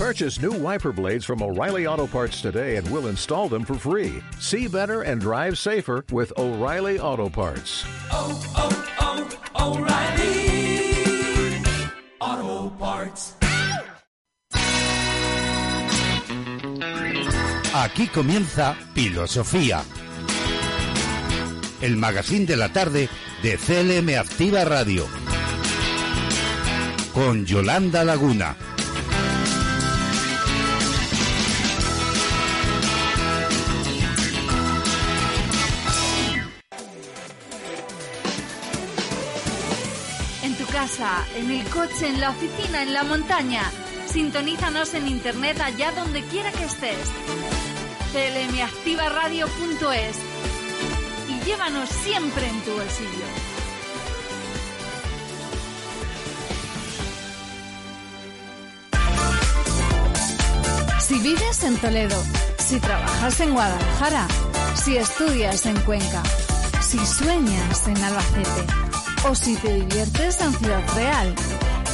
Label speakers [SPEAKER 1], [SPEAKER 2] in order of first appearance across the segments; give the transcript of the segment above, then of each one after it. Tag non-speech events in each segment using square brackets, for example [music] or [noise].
[SPEAKER 1] Purchase new wiper blades from O'Reilly Auto Parts today and we'll install them for free. See better and drive safer with O'Reilly Auto Parts.
[SPEAKER 2] Oh, oh, oh, O'Reilly Auto Parts.
[SPEAKER 3] Aquí comienza Filosofía. El magazine de la tarde de CLM Activa Radio. Con Yolanda Laguna.
[SPEAKER 4] En el coche, en la oficina, en la montaña. Sintonízanos en internet allá donde quiera que estés. clmactivaradio.es y llévanos siempre en tu bolsillo. Si vives en Toledo, si trabajas en Guadalajara, si estudias en Cuenca, si sueñas en Albacete o si te diviertes en Ciudad Real,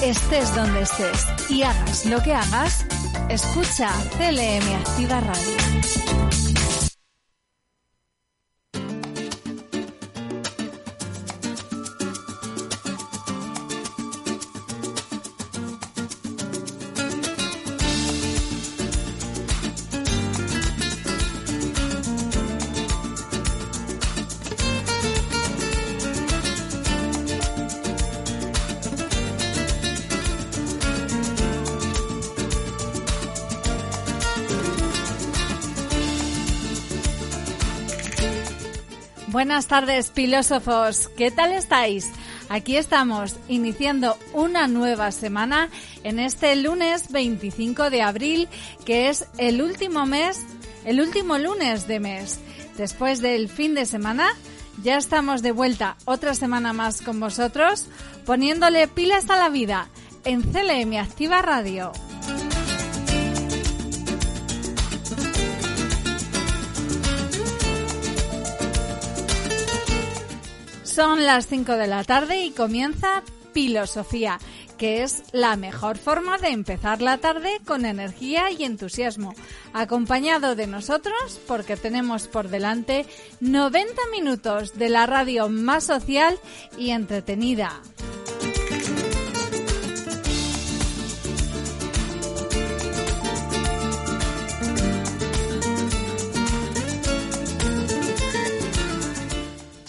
[SPEAKER 4] estés donde estés y hagas lo que hagas, escucha CLM Activa Radio. Buenas tardes, filósofos. ¿Qué tal estáis? Aquí estamos, iniciando una nueva semana en este lunes 25 de abril, que es el último mes, el último lunes de mes. Después del fin de semana, ya estamos de vuelta otra semana más con vosotros, poniéndole pilas a la vida en CLM Activa Radio. Son las 5 de la tarde y comienza Filosofía, que es la mejor forma de empezar la tarde con energía y entusiasmo, acompañado de nosotros porque tenemos por delante 90 minutos de la radio más social y entretenida.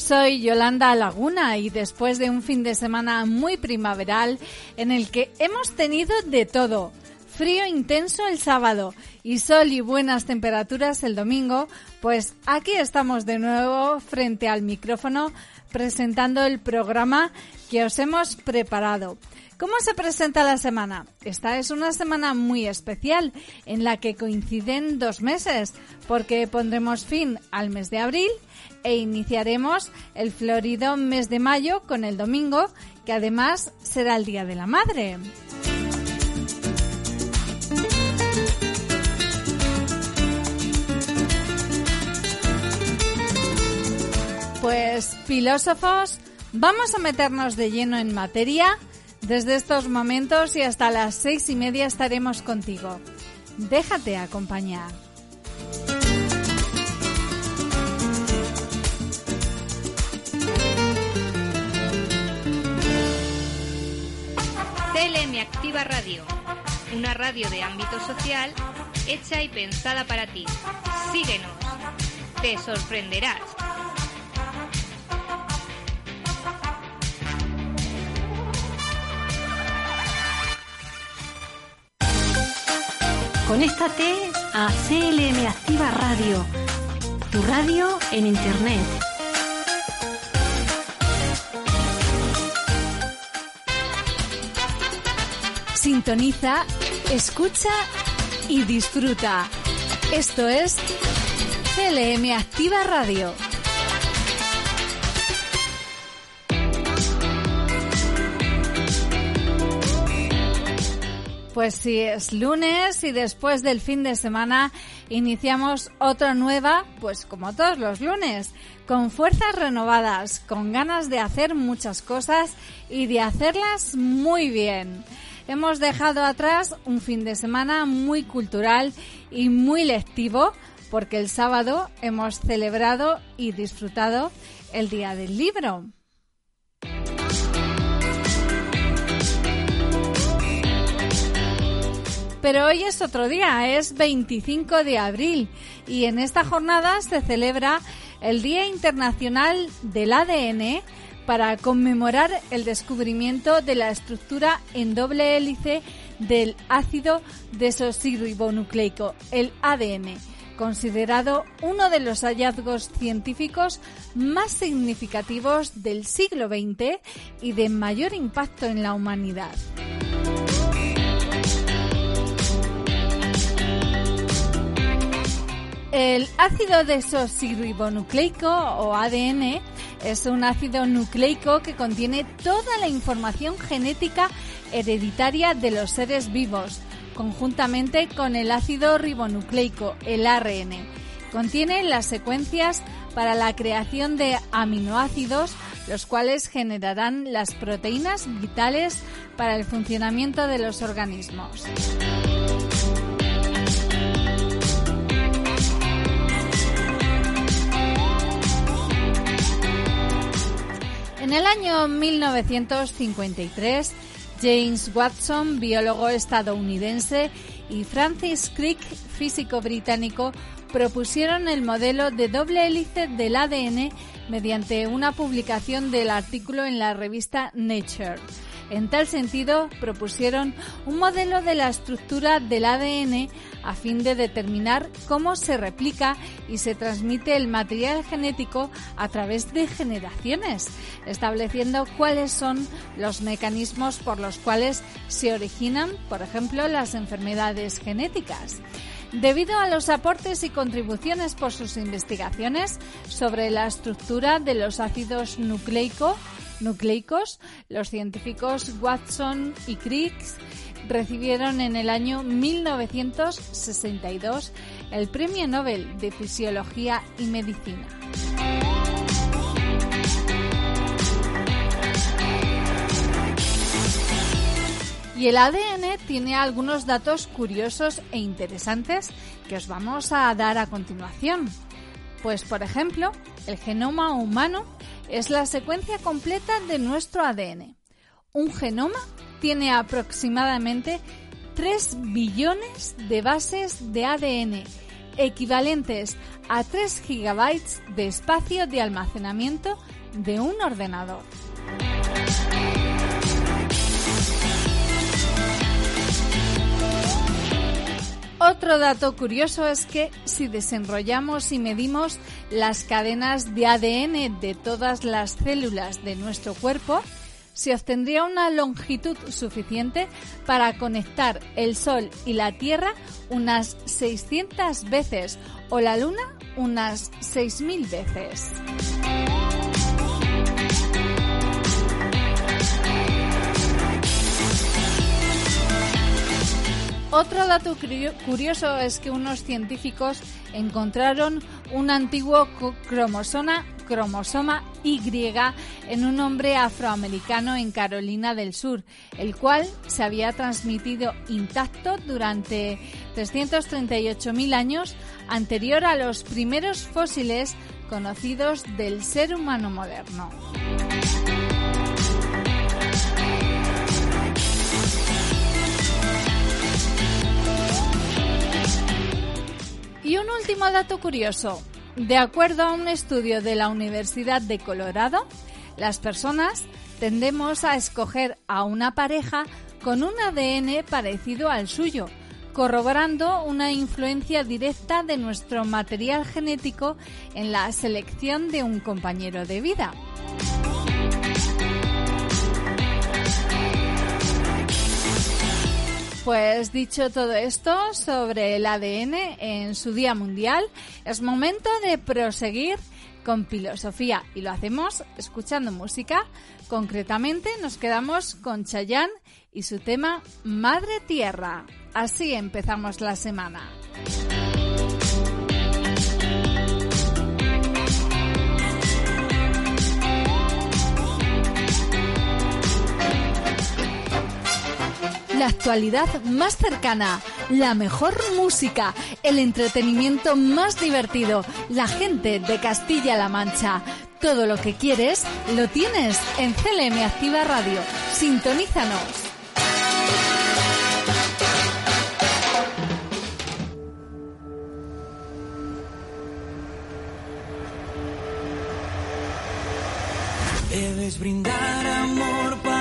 [SPEAKER 4] Soy Yolanda Laguna y después de un fin de semana muy primaveral en el que hemos tenido de todo, frío intenso el sábado y sol y buenas temperaturas el domingo, pues aquí estamos de nuevo frente al micrófono presentando el programa que os hemos preparado. ¿Cómo se presenta la semana? Esta es una semana muy especial en la que coinciden dos meses, porque pondremos fin al mes de abril e iniciaremos el florido mes de mayo con el domingo, que además será el Día de la Madre. Pues filósofos, vamos a meternos de lleno en materia. Desde estos momentos y hasta las seis y media estaremos contigo. Déjate acompañar.
[SPEAKER 5] CLM Activa Radio, una radio de ámbito social hecha y pensada para ti. Síguenos, te sorprenderás.
[SPEAKER 6] Conéctate a CLM Activa Radio, tu radio en Internet.
[SPEAKER 4] Sintoniza, escucha y disfruta. Esto es CLM Activa Radio. Pues sí, es lunes y después del fin de semana iniciamos otra nueva, pues como todos los lunes, con fuerzas renovadas, con ganas de hacer muchas cosas y de hacerlas muy bien. Hemos dejado atrás un fin de semana muy cultural y muy lectivo porque el sábado hemos celebrado y disfrutado el Día del Libro. Pero hoy es otro día, es 25 de abril y en esta jornada se celebra el Día Internacional del ADN para conmemorar el descubrimiento de la estructura en doble hélice del ácido desoxirribonucleico, el ADN, considerado uno de los hallazgos científicos más significativos del siglo XX y de mayor impacto en la humanidad. El ácido desoxirribonucleico o ADN es un ácido nucleico que contiene toda la información genética hereditaria de los seres vivos, conjuntamente con el ácido ribonucleico, el ARN. Contiene las secuencias para la creación de aminoácidos, los cuales generarán las proteínas vitales para el funcionamiento de los organismos. En el año 1953, James Watson, biólogo estadounidense, y Francis Crick, físico británico, propusieron el modelo de doble hélice del ADN mediante una publicación del artículo en la revista Nature. En tal sentido, propusieron un modelo de la estructura del ADN a fin de determinar cómo se replica y se transmite el material genético a través de generaciones, estableciendo cuáles son los mecanismos por los cuales se originan, por ejemplo, las enfermedades genéticas. Debido a los aportes y contribuciones por sus investigaciones sobre la estructura de los ácidos nucleico, nucleicos, los científicos Watson y Crick recibieron en el año 1962 el Premio Nobel de Fisiología y Medicina. Y el ADN tiene algunos datos curiosos e interesantes que os vamos a dar a continuación. Pues, por ejemplo, el genoma humano es la secuencia completa de nuestro ADN. Un genoma tiene aproximadamente 3 billones de bases de ADN, equivalentes a 3 gigabytes de espacio de almacenamiento de un ordenador. Otro dato curioso es que si desenrollamos y medimos las cadenas de ADN de todas las células de nuestro cuerpo, se obtendría una longitud suficiente para conectar el Sol y la Tierra unas 600 veces o la Luna unas 6.000 veces. Otro dato curioso es que unos científicos encontraron un antiguo cromosoma, cromosoma Y en un hombre afroamericano en Carolina del Sur, el cual se había transmitido intacto durante 338.000 años anterior a los primeros fósiles conocidos del ser humano moderno. Y un último dato curioso. De acuerdo a un estudio de la Universidad de Colorado, las personas tendemos a escoger a una pareja con un ADN parecido al suyo, corroborando una influencia directa de nuestro material genético en la selección de un compañero de vida. Pues dicho todo esto sobre el ADN en su Día Mundial, es momento de proseguir con filosofía y lo hacemos escuchando música. Concretamente nos quedamos con Chayanne y su tema Madre Tierra. Así empezamos la semana. la actualidad más cercana, la mejor música, el entretenimiento más divertido, la gente de Castilla-La Mancha. Todo lo que quieres lo tienes en CLM Activa Radio. Sintonízanos.
[SPEAKER 2] Debes brindar amor para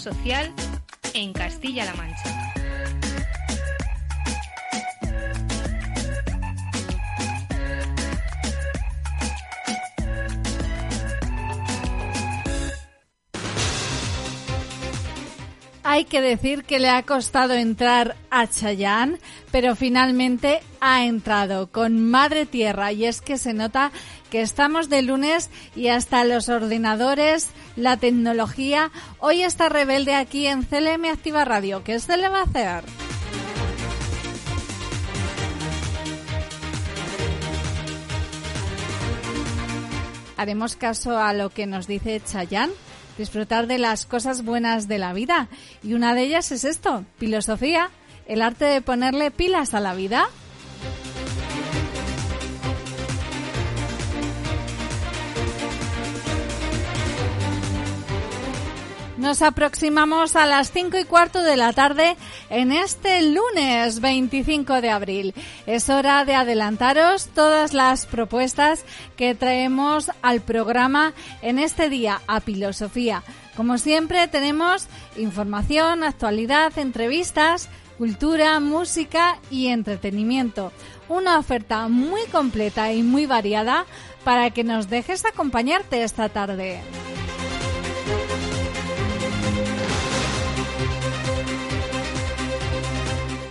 [SPEAKER 5] social en Castilla-La Mancha.
[SPEAKER 4] Hay que decir que le ha costado entrar a Chayanne, pero finalmente ha entrado con Madre Tierra y es que se nota que estamos de lunes y hasta los ordenadores la tecnología, hoy está rebelde aquí en CLM Activa Radio. ¿Qué se le va a hacer? Haremos caso a lo que nos dice Chayanne disfrutar de las cosas buenas de la vida. Y una de ellas es esto, filosofía, el arte de ponerle pilas a la vida. Nos aproximamos a las 5 y cuarto de la tarde en este lunes 25 de abril. Es hora de adelantaros todas las propuestas que traemos al programa en este día a Filosofía. Como siempre tenemos información, actualidad, entrevistas, cultura, música y entretenimiento. Una oferta muy completa y muy variada para que nos dejes acompañarte esta tarde.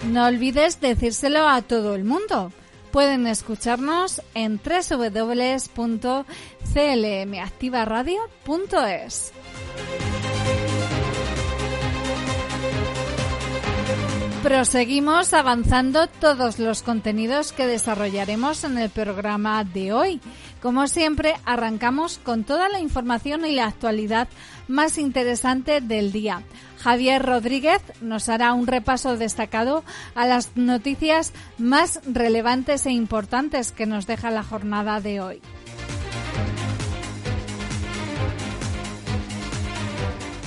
[SPEAKER 4] No olvides decírselo a todo el mundo. Pueden escucharnos en www.clmactivaradio.es. Proseguimos avanzando todos los contenidos que desarrollaremos en el programa de hoy. Como siempre, arrancamos con toda la información y la actualidad más interesante del día. Javier Rodríguez nos hará un repaso destacado a las noticias más relevantes e importantes que nos deja la jornada de hoy.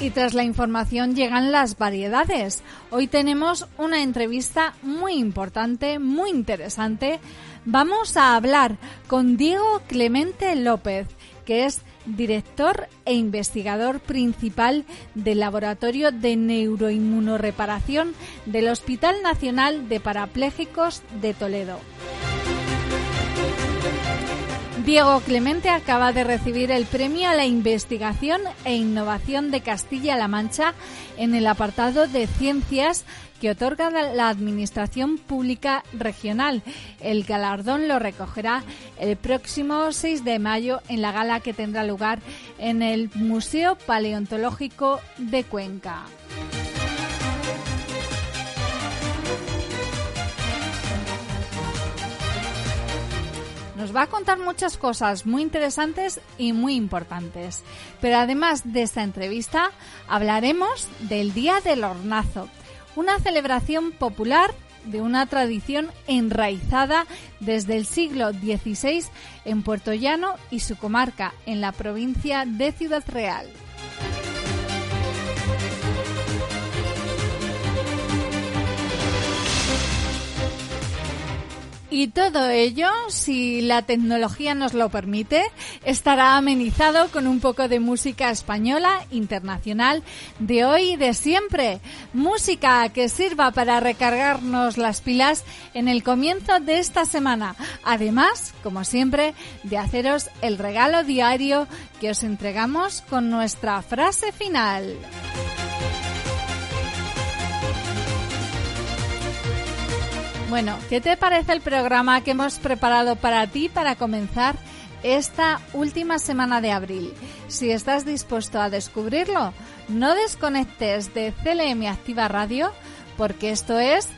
[SPEAKER 4] Y tras la información llegan las variedades. Hoy tenemos una entrevista muy importante, muy interesante. Vamos a hablar con Diego Clemente López, que es director e investigador principal del Laboratorio de Neuroinmunoreparación del Hospital Nacional de Parapléjicos de Toledo. Diego Clemente acaba de recibir el premio a la investigación e innovación de Castilla-La Mancha en el apartado de ciencias que otorga la Administración Pública Regional. El galardón lo recogerá el próximo 6 de mayo en la gala que tendrá lugar en el Museo Paleontológico de Cuenca. Nos va a contar muchas cosas muy interesantes y muy importantes. Pero además de esta entrevista, hablaremos del Día del Hornazo, una celebración popular de una tradición enraizada desde el siglo XVI en Puerto Llano y su comarca, en la provincia de Ciudad Real. Y todo ello, si la tecnología nos lo permite, estará amenizado con un poco de música española, internacional, de hoy y de siempre. Música que sirva para recargarnos las pilas en el comienzo de esta semana. Además, como siempre, de haceros el regalo diario que os entregamos con nuestra frase final. Bueno, ¿qué te parece el programa que hemos preparado para ti para comenzar esta última semana de abril? Si estás dispuesto a descubrirlo, no desconectes de CLM Activa Radio porque esto es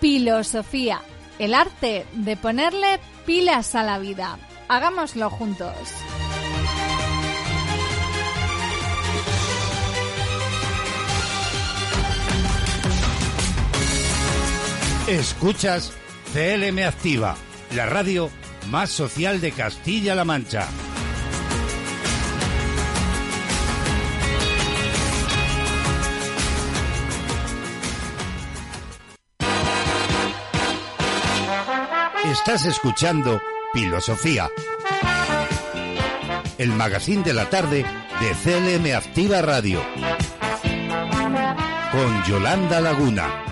[SPEAKER 4] Filosofía, el arte de ponerle pilas a la vida. Hagámoslo juntos.
[SPEAKER 3] Escuchas CLM Activa, la radio más social de Castilla-La Mancha. Estás escuchando Filosofía, el magazine de la tarde de CLM Activa Radio, con Yolanda Laguna.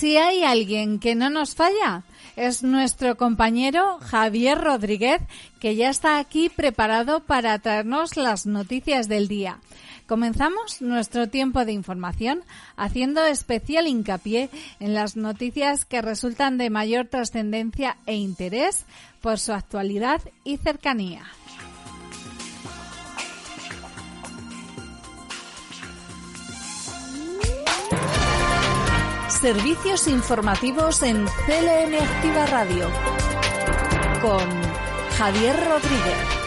[SPEAKER 4] Si hay alguien que no nos falla, es nuestro compañero Javier Rodríguez, que ya está aquí preparado para traernos las noticias del día. Comenzamos nuestro tiempo de información haciendo especial hincapié en las noticias que resultan de mayor trascendencia e interés por su actualidad y cercanía. Servicios informativos en CLN Activa Radio con Javier Rodríguez.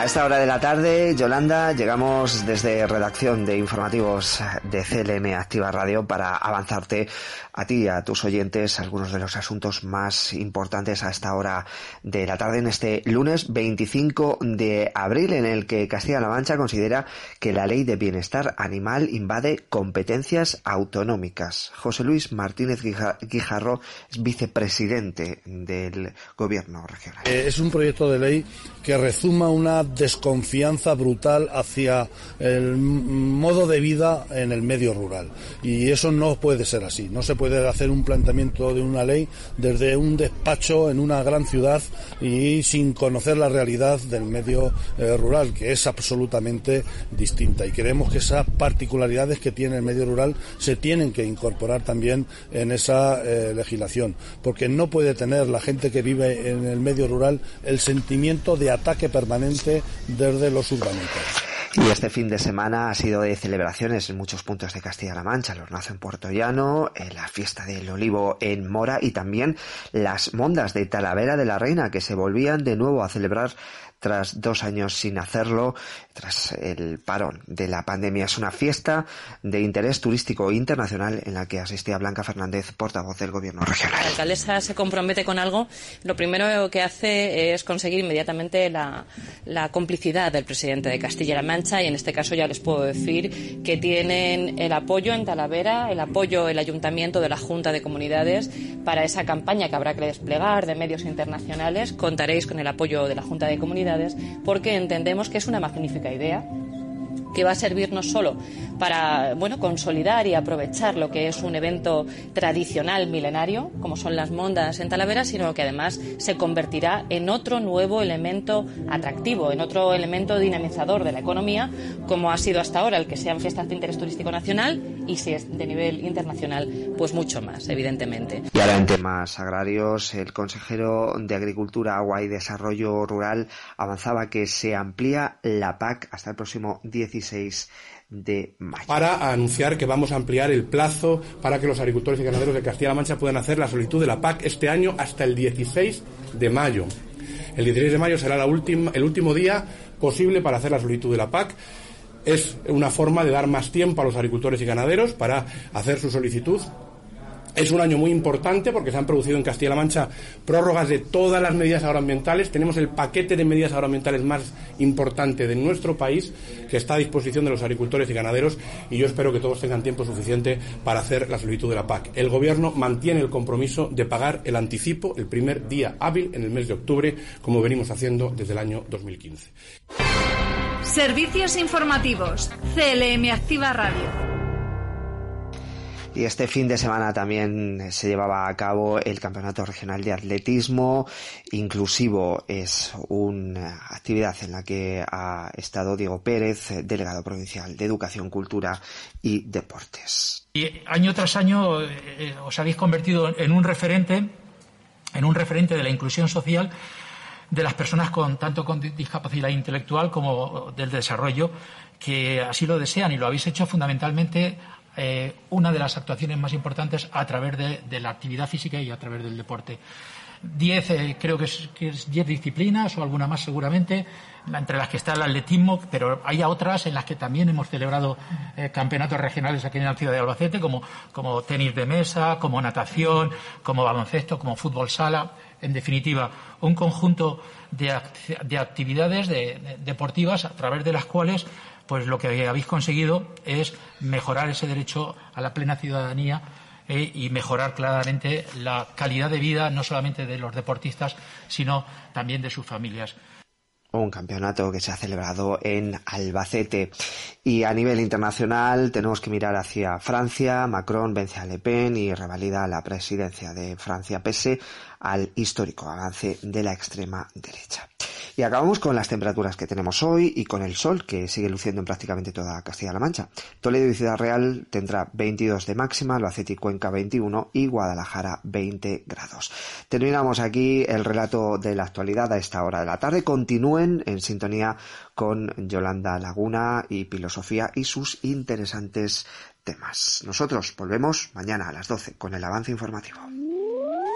[SPEAKER 7] A esta hora de la tarde, Yolanda, llegamos desde redacción de informativos de CLM Activa Radio para avanzarte a ti y a tus oyentes algunos de los asuntos más importantes a esta hora de la tarde en este lunes 25 de abril en el que Castilla-La Mancha considera que la ley de bienestar animal invade competencias autonómicas. José Luis Martínez Guijarro es vicepresidente del gobierno regional.
[SPEAKER 8] Eh, es un proyecto de ley que rezuma una desconfianza brutal hacia el modo de vida en el medio rural. Y eso no puede ser así. No se puede hacer un planteamiento de una ley desde un despacho en una gran ciudad y sin conocer la realidad del medio eh, rural, que es absolutamente distinta. Y creemos que esas particularidades que tiene el medio rural se tienen que incorporar también en esa eh, legislación, porque no puede tener la gente que vive en el medio rural el sentimiento de ataque permanente desde los urbanitas.
[SPEAKER 7] Y este fin de semana ha sido de celebraciones en muchos puntos de Castilla-La Mancha, el hornazo en Puerto Llano, eh, la fiesta del olivo en Mora y también las mondas de Talavera de la Reina que se volvían de nuevo a celebrar tras dos años sin hacerlo, tras el parón de la pandemia. Es una fiesta de interés turístico internacional en la que asistía Blanca Fernández, portavoz del Gobierno regional.
[SPEAKER 9] La alcaldesa se compromete con algo. Lo primero que hace es conseguir inmediatamente la, la complicidad del presidente de Castilla-La Mancha y en este caso ya les puedo decir que tienen el apoyo en Talavera, el apoyo el Ayuntamiento de la Junta de Comunidades para esa campaña que habrá que desplegar de medios internacionales. Contaréis con el apoyo de la Junta de Comunidades porque entendemos que es una magnífica idea que va a servir no solo para bueno, consolidar y aprovechar lo que es un evento tradicional milenario, como son las mondas en Talavera, sino que además se convertirá en otro nuevo elemento atractivo, en otro elemento dinamizador de la economía, como ha sido hasta ahora el que sean fiestas de interés turístico nacional y si es de nivel internacional, pues mucho más, evidentemente.
[SPEAKER 7] Y ahora en temas agrarios, el consejero de Agricultura, Agua y Desarrollo Rural avanzaba que se amplía la PAC hasta el próximo 16 de mayo.
[SPEAKER 10] Para anunciar que vamos a ampliar el plazo para que los agricultores y ganaderos de Castilla-La Mancha puedan hacer la solicitud de la PAC este año hasta el 16 de mayo. El 16 de mayo será el último día posible para hacer la solicitud de la PAC. Es una forma de dar más tiempo a los agricultores y ganaderos para hacer su solicitud es un año muy importante porque se han producido en Castilla-La Mancha prórrogas de todas las medidas agroambientales. Tenemos el paquete de medidas agroambientales más importante de nuestro país que está a disposición de los agricultores y ganaderos y yo espero que todos tengan tiempo suficiente para hacer la solicitud de la PAC. El Gobierno mantiene el compromiso de pagar el anticipo el primer día hábil en el mes de octubre, como venimos haciendo desde el año 2015.
[SPEAKER 4] Servicios informativos. CLM Activa Radio.
[SPEAKER 7] Y este fin de semana también se llevaba a cabo el Campeonato Regional de Atletismo Inclusivo. Es una actividad en la que ha estado Diego Pérez, delegado provincial de Educación, Cultura y Deportes.
[SPEAKER 11] Y año tras año eh, os habéis convertido en un referente, en un referente de la inclusión social de las personas con tanto con discapacidad intelectual como del desarrollo que así lo desean y lo habéis hecho fundamentalmente eh, una de las actuaciones más importantes a través de, la actividad física y a través del deporte. Diez, eh, creo que es, diez disciplinas o alguna más seguramente, entre las que está el atletismo, pero hay otras en las que también hemos celebrado eh, campeonatos regionales aquí en la ciudad de Albacete, como, como tenis de mesa, como natación, como baloncesto, como fútbol sala. En definitiva, un conjunto de, actividades deportivas a través de las cuales pues lo que habéis conseguido es mejorar ese derecho a la plena ciudadanía eh, y mejorar claramente la calidad de vida no solamente de los deportistas, sino también de sus familias.
[SPEAKER 7] un campeonato que se ha celebrado en Albacete. Y a nivel internacional tenemos que mirar hacia Francia. Macron vence a Le Pen y revalida la presidencia de Francia pese al histórico avance de la extrema derecha. Y acabamos con las temperaturas que tenemos hoy y con el sol que sigue luciendo en prácticamente toda Castilla-La Mancha. Toledo y Ciudad Real tendrá 22 de máxima, Albacete y Cuenca 21 y Guadalajara 20 grados. Terminamos aquí el relato de la actualidad a esta hora de la tarde. Continúen en sintonía con Yolanda Laguna y Filosofía y sus interesantes temas. Nosotros volvemos mañana a las 12 con el avance informativo.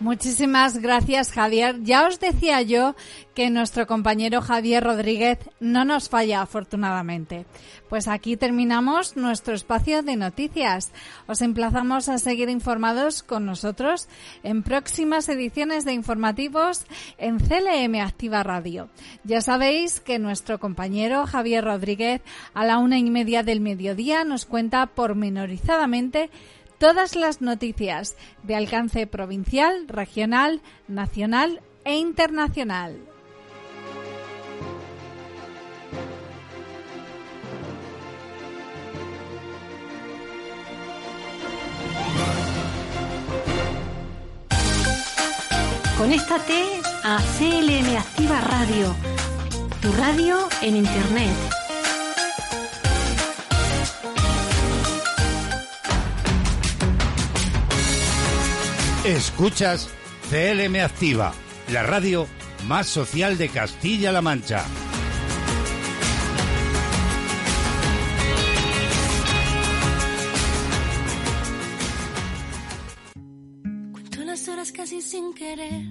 [SPEAKER 4] Muchísimas gracias, Javier. Ya os decía yo que nuestro compañero Javier Rodríguez no nos falla, afortunadamente. Pues aquí terminamos nuestro espacio de noticias. Os emplazamos a seguir informados con nosotros en próximas ediciones de informativos en CLM Activa Radio. Ya sabéis que nuestro compañero Javier Rodríguez a la una y media del mediodía nos cuenta pormenorizadamente todas las noticias de alcance provincial, regional, nacional e internacional.
[SPEAKER 6] Conéctate a CLM Activa Radio, tu radio en Internet.
[SPEAKER 3] Escuchas CLM Activa, la radio más social de Castilla-La Mancha.
[SPEAKER 12] Cuento las horas casi sin querer.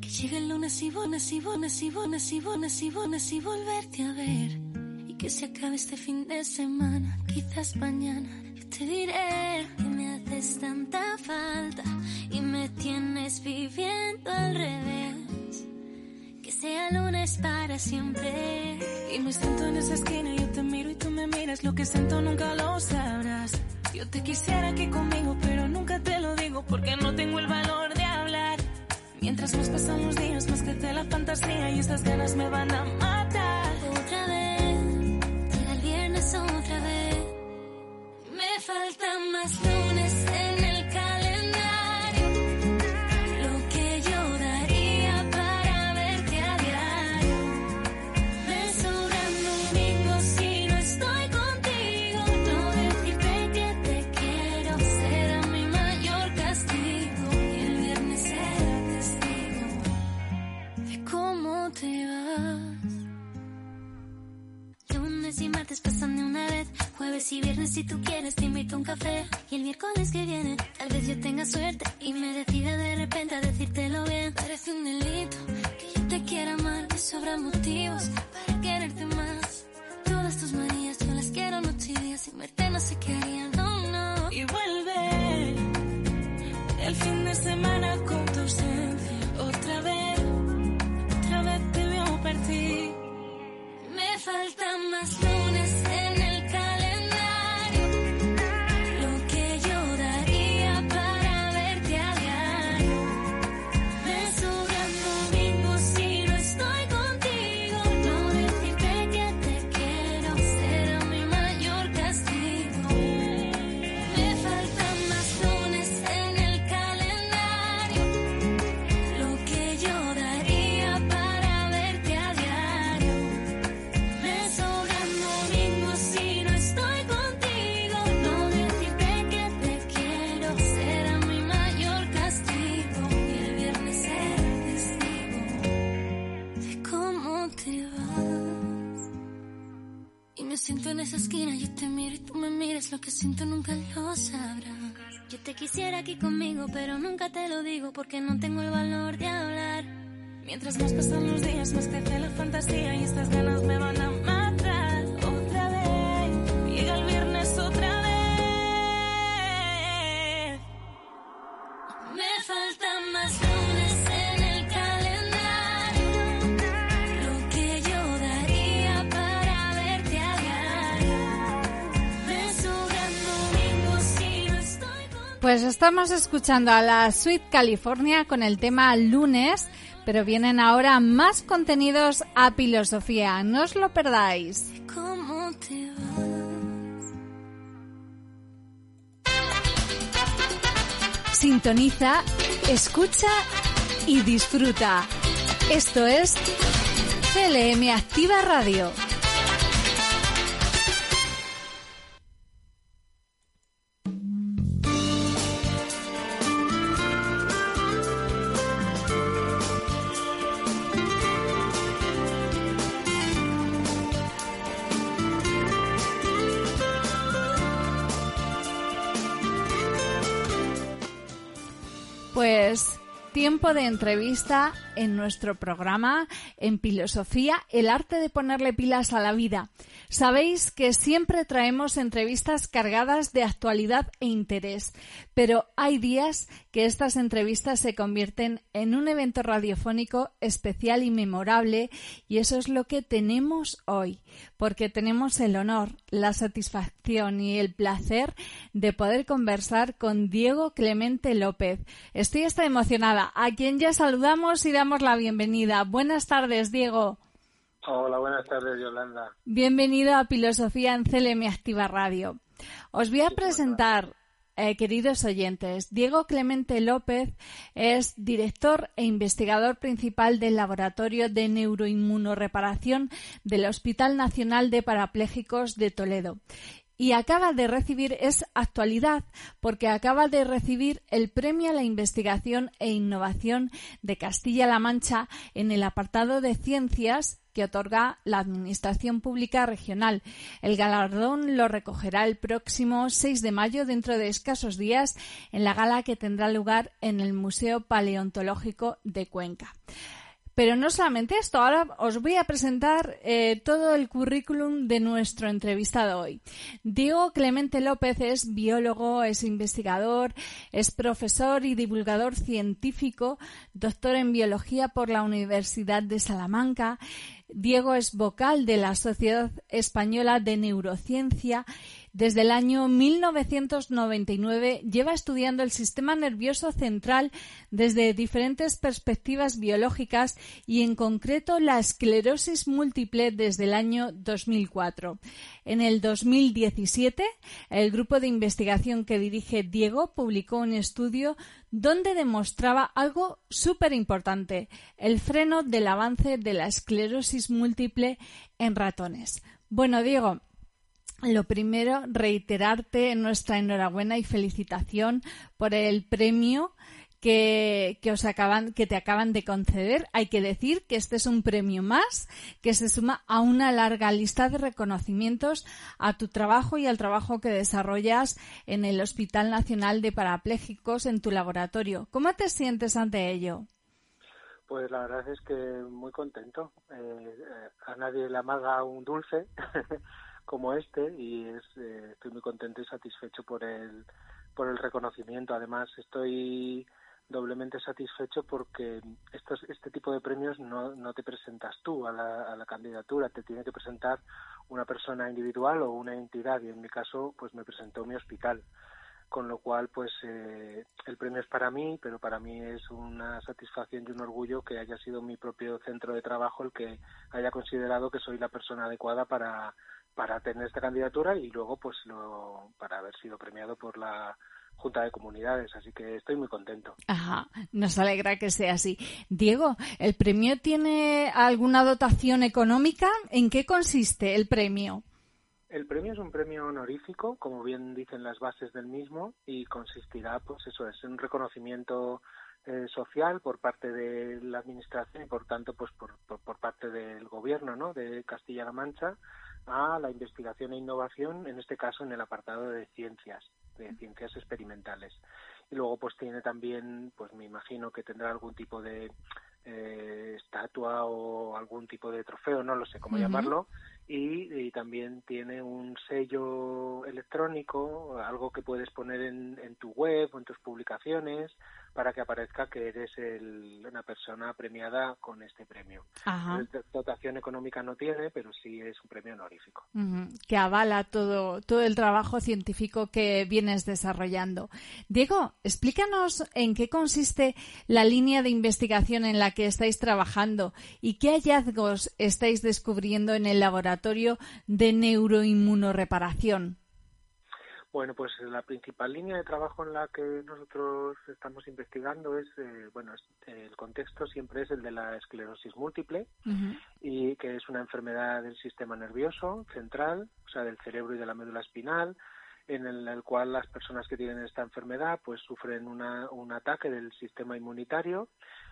[SPEAKER 12] Que llegue el lunes y bonas y bonas y bonas y bonas y bonas y volverte a ver. Y que se acabe este fin de semana, quizás mañana. Te diré que me haces tanta falta y me tienes viviendo al revés. Que sea lunes para siempre.
[SPEAKER 13] Y me siento en esa esquina, yo te miro y tú me miras. Lo que siento nunca lo sabrás. Yo te quisiera aquí conmigo, pero nunca te lo digo porque no tengo el valor de hablar. Mientras más pasan los días, más crece la fantasía y estas ganas me van a matar.
[SPEAKER 12] Faltan más lunes en el calendario. Lo que yo daría para verte a diario. Me sobran domingos si no estoy contigo. No decirte que te quiero será mi mayor castigo. Y el viernes será testigo de cómo te vas. Lunes y martes pasan de una vez. Jueves y viernes si tú quieres te invito a un café. Y el miércoles que viene tal vez yo tenga suerte y me decida de repente a decírtelo bien. Parece un delito que yo te quiera mal. Me sobran motivos para quererte más. Todas tus manías yo las quiero noche y día. Sin verte no sé qué haría, no, no.
[SPEAKER 13] Y vuelve el fin de semana con tu ausencia. Otra vez, otra vez te veo partir.
[SPEAKER 12] Me faltan más lunes
[SPEAKER 4] Pues estamos escuchando a la Suite California con el tema lunes, pero vienen ahora más contenidos a filosofía. No os lo perdáis.
[SPEAKER 12] ¿Cómo te vas?
[SPEAKER 4] Sintoniza, escucha y disfruta. Esto es CLM Activa Radio. Tiempo de entrevista en nuestro programa en Filosofía, el arte de ponerle pilas a la vida. Sabéis que siempre traemos entrevistas cargadas de actualidad e interés, pero hay días que estas entrevistas se convierten en un evento radiofónico especial y memorable y eso es lo que tenemos hoy, porque tenemos el honor, la satisfacción y el placer de poder conversar con Diego Clemente López. Estoy hasta emocionada, a quien ya saludamos y damos la bienvenida. Buenas tardes, Diego.
[SPEAKER 14] Hola, buenas tardes, Yolanda.
[SPEAKER 4] Bienvenido a Filosofía en CLM Activa Radio. Os voy a presentar, eh, queridos oyentes, Diego Clemente López es director e investigador principal del Laboratorio de Neuroinmunoreparación del Hospital Nacional de Parapléjicos de Toledo y acaba de recibir, es actualidad, porque acaba de recibir el Premio a la Investigación e Innovación de Castilla-La Mancha en el apartado de Ciencias que otorga la Administración Pública Regional. El galardón lo recogerá el próximo 6 de mayo, dentro de escasos días, en la gala que tendrá lugar en el Museo Paleontológico de Cuenca. Pero no solamente esto, ahora os voy a presentar eh, todo el currículum de nuestro entrevistado hoy. Diego Clemente López es biólogo, es investigador, es profesor y divulgador científico, doctor en biología por la Universidad de Salamanca. Diego es vocal de la Sociedad Española de Neurociencia desde el año 1999 lleva estudiando el sistema nervioso central desde diferentes perspectivas biológicas y en concreto la esclerosis múltiple desde el año 2004. En el 2017, el grupo de investigación que dirige Diego publicó un estudio donde demostraba algo súper importante, el freno del avance de la esclerosis múltiple en ratones. Bueno, Diego, lo primero, reiterarte nuestra enhorabuena y felicitación por el premio que, os acaban, que te acaban de conceder. Hay que decir que este es un premio más que se suma a una larga lista de reconocimientos a tu trabajo y al trabajo que desarrollas en el Hospital Nacional de Parapléjicos en tu laboratorio. ¿Cómo te sientes ante ello?
[SPEAKER 14] Pues la verdad es que muy contento. Eh, a nadie le amarga un dulce. [laughs] como este y es, eh, estoy muy contento y satisfecho por el por el reconocimiento. Además estoy doblemente satisfecho porque estos, este tipo de premios no, no te presentas tú a la, a la candidatura, te tiene que presentar una persona individual o una entidad. Y en mi caso pues me presentó mi hospital. Con lo cual pues eh, el premio es para mí pero para mí es una satisfacción y un orgullo que haya sido mi propio centro de trabajo el que haya considerado que soy la persona adecuada para para tener esta candidatura y luego pues lo, para haber sido premiado por la Junta de Comunidades, así que estoy muy contento.
[SPEAKER 4] Ajá, nos alegra que sea así. Diego, ¿el premio tiene alguna dotación económica? ¿En qué consiste el premio?
[SPEAKER 14] El premio es un premio honorífico, como bien dicen las bases del mismo, y consistirá, pues eso, es un reconocimiento eh, social por parte de la administración y por tanto, pues por, por, por parte del gobierno, ¿no? De Castilla-La Mancha a la investigación e innovación, en este caso en el apartado de ciencias, de ciencias experimentales. Y luego pues tiene también, pues me imagino que tendrá algún tipo de eh, estatua o algún tipo de trofeo, no lo sé cómo llamarlo, y, y también tiene un sello electrónico, algo que puedes poner en, en tu web o en tus publicaciones para que aparezca que eres el- una persona premiada con este premio.
[SPEAKER 4] Ajá.
[SPEAKER 14] Dotación económica no tiene, pero sí es un premio honorífico.
[SPEAKER 4] Que avala todo, todo el trabajo científico que vienes desarrollando. Diego, explícanos en qué consiste la línea de investigación en la que estáis trabajando y qué hallazgos estáis descubriendo en el laboratorio de neuroinmunoreparación.
[SPEAKER 14] Bueno, pues la principal línea de trabajo en la que nosotros estamos investigando es, eh, bueno, es- el contexto siempre es el de la esclerosis múltiple y que es una enfermedad del sistema nervioso central, o sea, del cerebro y de la médula espinal, en el, el cual las personas que tienen esta enfermedad pues sufren una- un ataque del sistema inmunitario,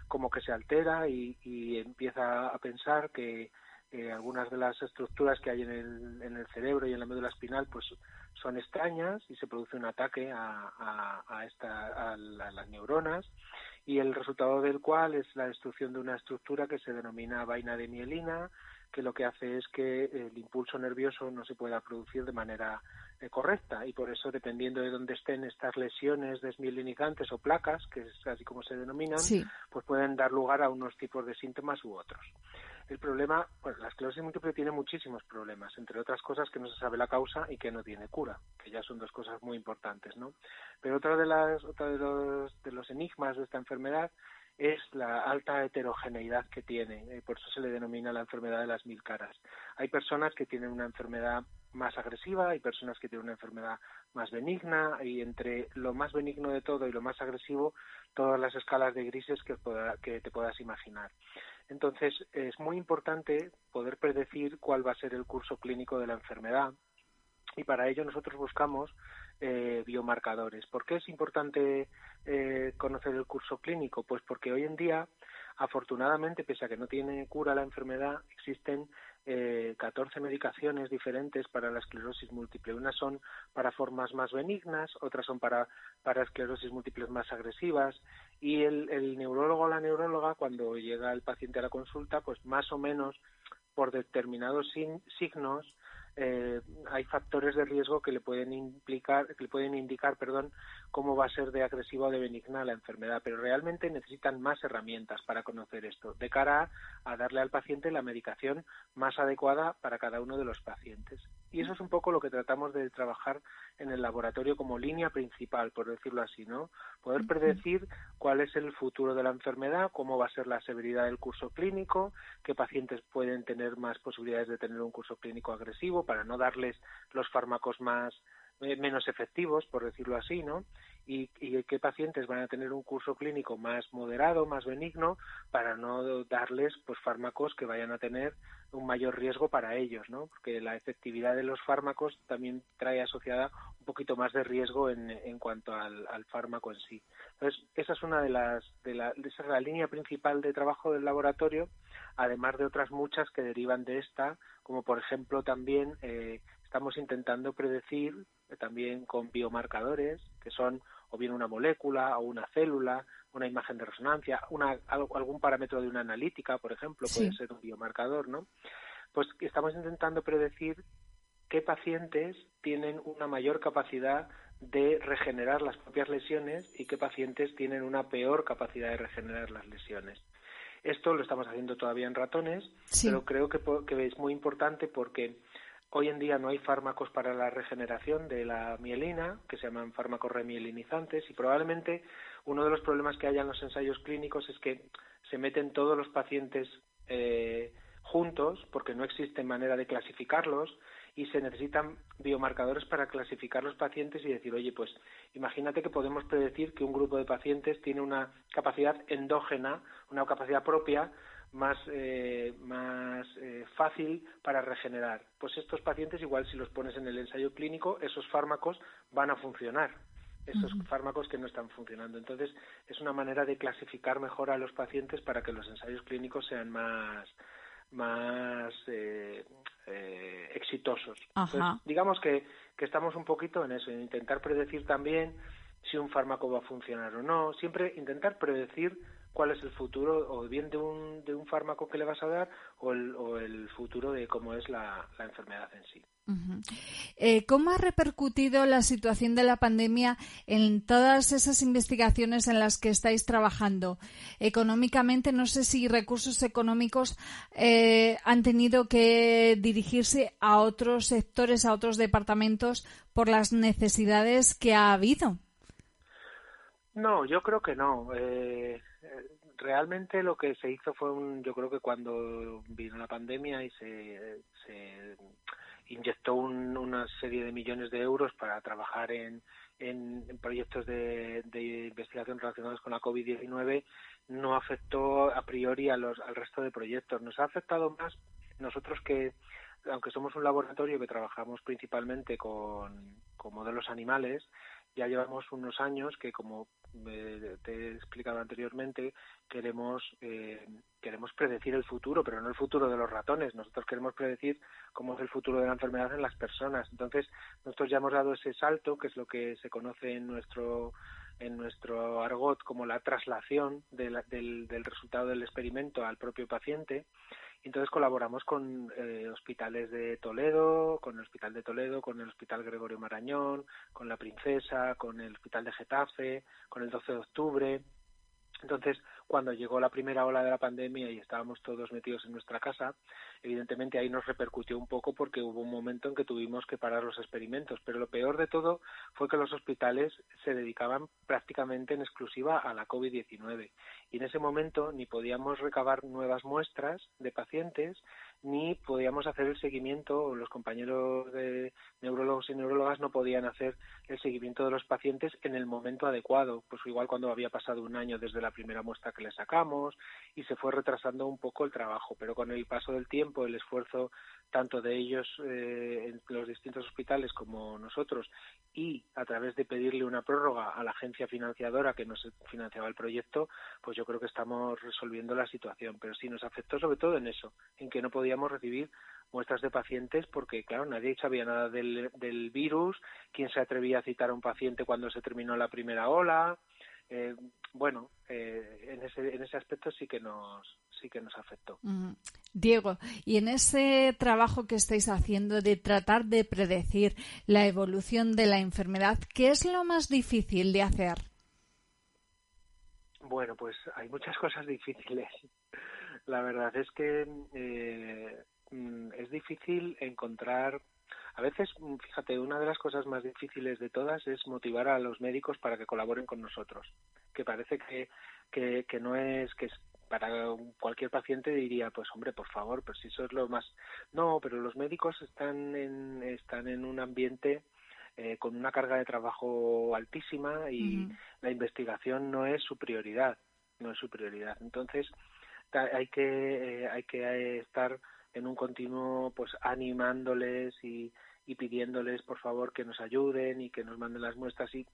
[SPEAKER 14] como que se altera y, y empieza a pensar que eh, algunas de las estructuras que hay en el, en el cerebro y en la médula espinal pues son extrañas y se produce un ataque a, a, a esta, a, la- a las neuronas. Y el resultado del cual es la destrucción de una estructura que se denomina vaina de mielina que lo que hace es que el impulso nervioso no se pueda producir de manera eh, correcta. Y por eso dependiendo de dónde estén estas lesiones desmielinizantes o placas que es así como se denominan
[SPEAKER 4] Sí.
[SPEAKER 14] pues pueden dar lugar a unos tipos de síntomas u otros el problema, bueno, la esclerosis múltiple tiene muchísimos problemas, entre otras cosas que no se sabe la causa y que no tiene cura, que ya son dos cosas muy importantes, ¿no? Pero otra de las, otra de los, de los enigmas de esta enfermedad es la alta heterogeneidad que tiene, eh, por eso se le denomina la enfermedad de las mil caras. Hay personas que tienen una enfermedad más agresiva, hay personas que tienen una enfermedad más benigna y entre lo más benigno de todo y lo más agresivo, todas las escalas de grises que, te puedas imaginar. Entonces, es muy importante poder predecir cuál va a ser el curso clínico de la enfermedad y para ello nosotros buscamos eh, biomarcadores. ¿Por qué es importante eh, conocer el curso clínico? Pues porque hoy en día, afortunadamente, pese a que no tiene cura la enfermedad, existen eh, 14 medicaciones diferentes para la esclerosis múltiple. Unas son para formas más benignas, otras son para, para esclerosis múltiples más agresivas y el, el neurólogo o la neuróloga cuando llega el paciente a la consulta, pues más o menos por determinados signos eh, hay factores de riesgo que le pueden implicar, que le pueden indicar, perdón, cómo va a ser de agresiva o de benigna la enfermedad, pero realmente necesitan más herramientas para conocer esto, de cara a, a darle al paciente la medicación más adecuada para cada uno de los pacientes. Y eso es un poco lo que tratamos de trabajar en el laboratorio como línea principal, por decirlo así, ¿no? Poder predecir cuál es el futuro de la enfermedad, cómo va a ser la severidad del curso clínico, qué pacientes pueden tener más posibilidades de tener un curso clínico agresivo para no darles los fármacos más eh, menos efectivos, por decirlo así, ¿no? Y, y qué pacientes van a tener un curso clínico más moderado, más benigno, para no darles pues fármacos que vayan a tener un mayor riesgo para ellos, ¿no? Porque la efectividad de los fármacos también trae asociada un poquito más de riesgo en, en cuanto al, al fármaco en sí. Entonces, esa es una de las, de la, esa es la línea principal de trabajo del laboratorio, además de otras muchas que derivan de esta, como por ejemplo también eh, estamos intentando predecir eh, también con biomarcadores, que son o bien una molécula o una célula, una imagen de resonancia, una, algún parámetro de una analítica, por ejemplo, puede ser un biomarcador, ¿no? Pues estamos intentando predecir qué pacientes tienen una mayor capacidad de regenerar las propias lesiones y qué pacientes tienen una peor capacidad de regenerar las lesiones. Esto lo estamos haciendo todavía en ratones,
[SPEAKER 4] Sí.
[SPEAKER 14] pero creo que es muy importante porque hoy en día no hay fármacos para la regeneración de la mielina, que se llaman fármacos remielinizantes, y probablemente uno de los problemas que haya en los ensayos clínicos es que se meten todos los pacientes eh, juntos, porque no existe manera de clasificarlos, y se necesitan biomarcadores para clasificar los pacientes y decir, oye, pues imagínate que podemos predecir que un grupo de pacientes tiene una capacidad endógena, una capacidad propia más, eh, más eh, fácil para regenerar. Pues estos pacientes, igual si los pones en el ensayo clínico, esos fármacos van a funcionar esos fármacos que no están funcionando. Entonces, es una manera de clasificar mejor a los pacientes para que los ensayos clínicos sean más más eh, eh, exitosos. Entonces, digamos que, que estamos un poquito en eso, en intentar predecir también si un fármaco va a funcionar o no. Siempre intentar predecir cuál es el futuro, o bien de un, de un fármaco que le vas a dar, o el, o el futuro de cómo es la, la enfermedad en sí.
[SPEAKER 4] Eh, ¿Cómo ha repercutido la situación de la pandemia en todas esas investigaciones en las que estáis trabajando? Económicamente, no sé si recursos económicos eh, han tenido que dirigirse a otros sectores, a otros departamentos, por las necesidades que ha habido.
[SPEAKER 14] No, yo creo que no. Eh, realmente lo que se hizo fue un, yo creo que cuando vino la pandemia y se, inyectó un- una serie de millones de euros para trabajar en, proyectos de, investigación relacionados con la COVID-19, no afectó a priori a los, al resto de proyectos. Nos ha afectado más nosotros que, aunque somos un laboratorio que trabajamos principalmente con modelos animales, ya llevamos unos años que, como eh, te he explicado anteriormente, queremos eh, queremos predecir el futuro, pero no el futuro de los ratones. Nosotros queremos predecir cómo es el futuro de la enfermedad en las personas. Entonces, nosotros ya hemos dado ese salto, que es lo que se conoce en nuestro en nuestro argot como la traslación de la- del, del resultado del experimento al propio paciente. Entonces colaboramos con eh, hospitales de Toledo, con el Hospital de Toledo, con el Hospital Gregorio Marañón, con la Princesa, con el Hospital de Getafe, con el 12 de octubre. Entonces, cuando llegó la primera ola de la pandemia y estábamos todos metidos en nuestra casa, evidentemente ahí nos repercutió un poco porque hubo un momento en que tuvimos que parar los experimentos. Pero lo peor de todo fue que los hospitales se dedicaban prácticamente en exclusiva a la COVID-19. Y en ese momento ni podíamos recabar nuevas muestras de pacientes, ni podíamos hacer el seguimiento, los compañeros de neurólogos y neurólogas no podían hacer el seguimiento de los pacientes en el momento adecuado, pues igual cuando había pasado un año desde la primera muestra que le sacamos y se fue retrasando un poco el trabajo, pero con el paso del tiempo, el esfuerzo tanto de ellos eh, en los distintos hospitales como nosotros y a través de pedirle una prórroga a la agencia financiadora que nos financiaba el proyecto, pues yo creo que estamos resolviendo la situación, pero sí nos afectó sobre todo en eso, en que no podíamos recibir muestras de pacientes porque, claro, nadie sabía nada del, del virus, quién se atrevía a citar a un paciente cuando se terminó la primera ola. Eh, bueno, eh, en, ese, en ese aspecto sí que nos sí que nos afectó.
[SPEAKER 4] Diego, y en ese trabajo que estáis haciendo de tratar de predecir la evolución de la enfermedad, ¿qué es lo más difícil de hacer?
[SPEAKER 14] Bueno, pues hay muchas [laughs] cosas difíciles. La verdad es que eh, mm, es difícil encontrar. A veces, mm, fíjate, una de las cosas más difíciles de todas es motivar a los médicos para que colaboren con nosotros. Que parece que, que, que no es que es para cualquier paciente diría, pues hombre, por favor, pero si eso es lo más. No, pero los médicos están en, están en un ambiente eh, con una carga de trabajo altísima y la investigación no es su prioridad, no es su prioridad. Entonces hay que eh, hay que eh, estar en un continuo pues animándoles y, y pidiéndoles por favor que nos ayuden y que nos manden las muestras. Y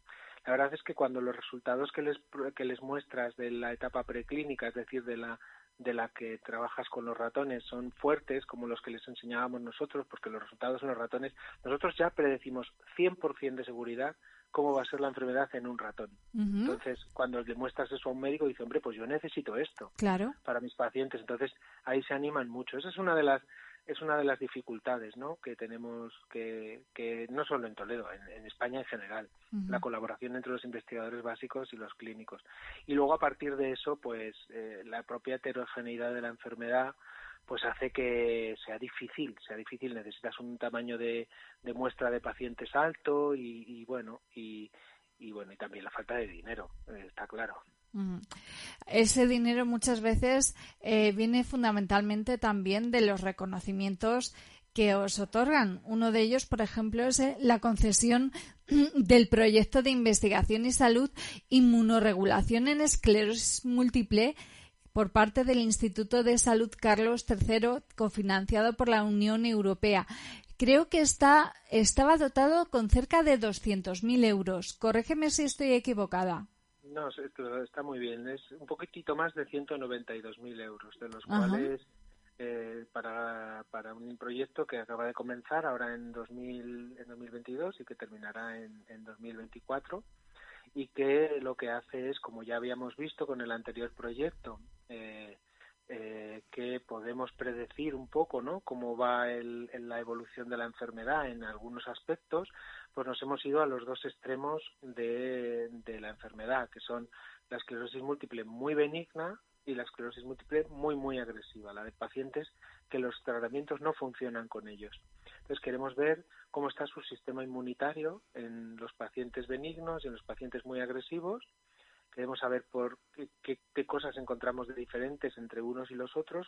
[SPEAKER 14] la verdad es que cuando los resultados que les que les muestras de la etapa preclínica, es decir, de la de la que trabajas con los ratones son fuertes como los que les enseñábamos nosotros, porque los resultados en los ratones, nosotros ya predecimos 100% de seguridad cómo va a ser la enfermedad en un ratón. Entonces, cuando le muestras eso a un médico, dice, hombre, pues yo necesito esto
[SPEAKER 4] Claro.
[SPEAKER 14] para mis pacientes. Entonces, ahí se animan mucho. Esa es una de las es una de las dificultades ¿no? que tenemos que, que no solo en Toledo, en, en España en general, la colaboración entre los investigadores básicos y los clínicos. Y luego a partir de eso, pues eh, la propia heterogeneidad de la enfermedad pues hace que sea difícil, sea difícil, necesitas un tamaño de, muestra de pacientes alto y, y bueno, y, y bueno, y también la falta de dinero, eh, está claro.
[SPEAKER 4] Ese dinero muchas veces eh, viene fundamentalmente también de los reconocimientos que os otorgan. Uno de ellos, por ejemplo, es eh, la concesión [clears throat] del proyecto de investigación y salud inmunoregulación en esclerosis múltiple por parte del Instituto de Salud Carlos III, cofinanciado por la Unión Europea. Creo que está, estaba dotado con cerca de 200.000 euros. Corrégeme si estoy equivocada.
[SPEAKER 14] No, esto está muy bien. Es un poquitito más de 192.000 euros, de los
[SPEAKER 4] Ajá.
[SPEAKER 14] cuales eh, para, para un proyecto que acaba de comenzar ahora en, 2000, en 2022 y que terminará en, en 2024. Y que lo que hace es, como ya habíamos visto con el anterior proyecto, eh, eh, que podemos predecir un poco ¿no? cómo va la evolución de la enfermedad en algunos aspectos, pues nos hemos ido a los dos extremos de, de la enfermedad, que son la esclerosis múltiple muy benigna y la esclerosis múltiple muy, muy agresiva, la de pacientes que los tratamientos no funcionan con ellos. Entonces queremos ver cómo está su sistema inmunitario en los pacientes benignos y en los pacientes muy agresivos. Queremos saber por qué, qué- cosas encontramos de diferentes entre unos y los otros,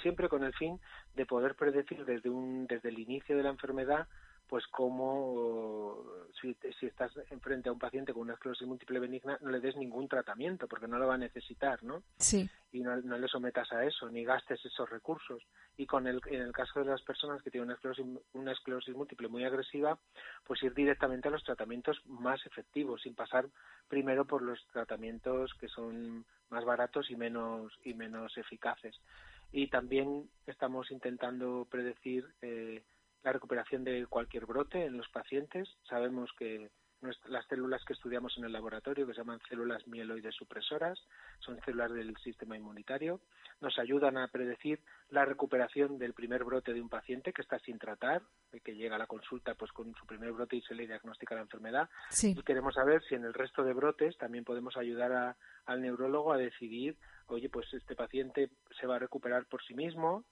[SPEAKER 14] siempre con el fin de poder predecir desde un desde el inicio de la enfermedad pues cómo si, si estás enfrente a un paciente con una esclerosis múltiple benigna no le des ningún tratamiento porque no lo va a necesitar, ¿no?
[SPEAKER 4] Sí.
[SPEAKER 14] y no, no le sometas a eso, ni gastes esos recursos. Y con el, en el caso de las personas que tienen una esclerosis, una esclerosis múltiple muy agresiva, pues ir directamente a los tratamientos más efectivos, sin pasar primero por los tratamientos que son más baratos y menos, y menos eficaces. Y también estamos intentando predecir eh, la recuperación de cualquier brote en los pacientes. Sabemos que las células que estudiamos en el laboratorio, que se llaman células mieloides supresoras, son células del sistema inmunitario, nos ayudan a predecir la recuperación del primer brote de un paciente que está sin tratar, que llega a la consulta pues con su primer brote y se le diagnostica la enfermedad.
[SPEAKER 4] Sí.
[SPEAKER 14] Y queremos saber si en el resto de brotes también podemos ayudar a- al neurólogo a decidir, oye, pues este paciente se va a recuperar por sí mismo,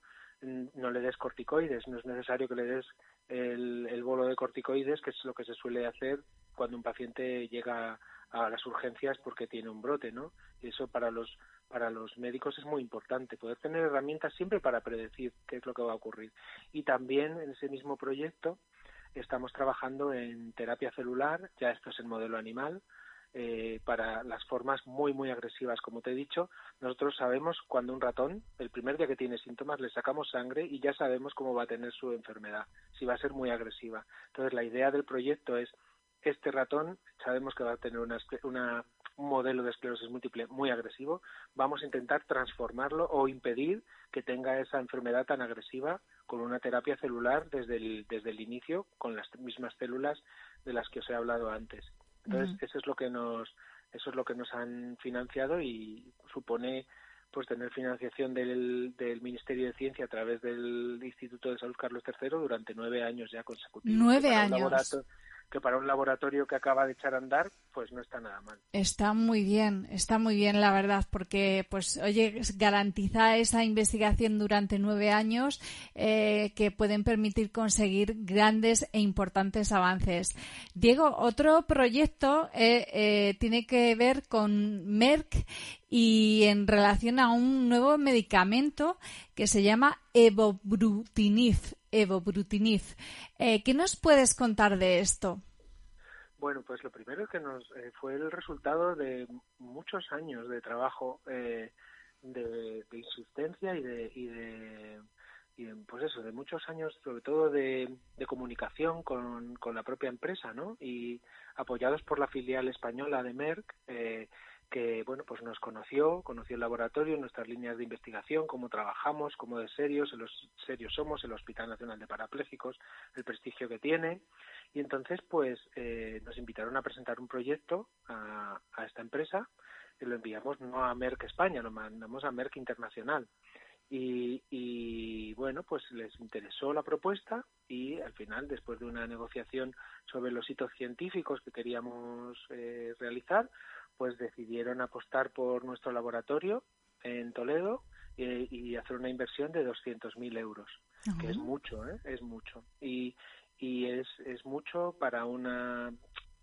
[SPEAKER 14] no le des corticoides, no es necesario que le des el, el bolo de corticoides, que es lo que se suele hacer cuando un paciente llega a las urgencias porque tiene un brote, ¿no? Y eso para los para los médicos es muy importante, poder tener herramientas siempre para predecir qué es lo que va a ocurrir. Y también en ese mismo proyecto estamos trabajando en terapia celular, ya esto es en modelo animal, eh, para las formas muy, muy agresivas. Como te he dicho, nosotros sabemos cuando un ratón, el primer día que tiene síntomas, le sacamos sangre y ya sabemos cómo va a tener su enfermedad, si va a ser muy agresiva. Entonces, la idea del proyecto es, este ratón sabemos que va a tener una, un modelo de esclerosis múltiple muy agresivo, vamos a intentar transformarlo o impedir que tenga esa enfermedad tan agresiva con una terapia celular desde el, desde el inicio con las mismas células de las que os he hablado antes. Entonces, eso es lo que nos eso es lo que nos han financiado y supone pues tener financiación del, del Ministerio de Ciencia a través del Instituto de Salud Carlos III durante nueve años ya consecutivos.
[SPEAKER 4] Nueve años.
[SPEAKER 14] Que para un laboratorio que acaba de echar a andar, pues no está nada mal.
[SPEAKER 4] Está muy bien, está muy bien, la verdad, porque, pues, oye, garantiza esa investigación durante nueve años eh, que pueden permitir conseguir grandes e importantes avances. Diego, otro proyecto eh, eh, tiene que ver con Merck y en relación a un nuevo medicamento que se llama Evobrutinib. Evobrutinib. Eh, ¿Qué nos puedes contar de esto?
[SPEAKER 14] Bueno, pues lo primero que nos eh, fue el resultado de muchos años de trabajo eh, de, insistencia y de, pues eso, de muchos años, sobre todo de, de comunicación con, con la propia empresa, ¿no? Y apoyados por la filial española de Merck, eh, que bueno, pues nos conoció, conoció el laboratorio, nuestras líneas de investigación, cómo trabajamos, cómo de serios, los serios somos, el Hospital Nacional de Parapléjicos, el prestigio que tiene, y entonces pues eh, nos invitaron a presentar un proyecto a, a esta empresa y lo enviamos no a Merck España, lo mandamos a Merck Internacional. Y, y, bueno, pues les interesó la propuesta y al final, después de una negociación sobre los hitos científicos que queríamos eh, realizar, pues decidieron apostar por nuestro laboratorio en Toledo eh, y hacer una inversión de 200.000 euros, que es mucho, ¿eh? es mucho. Y, y es, es mucho para una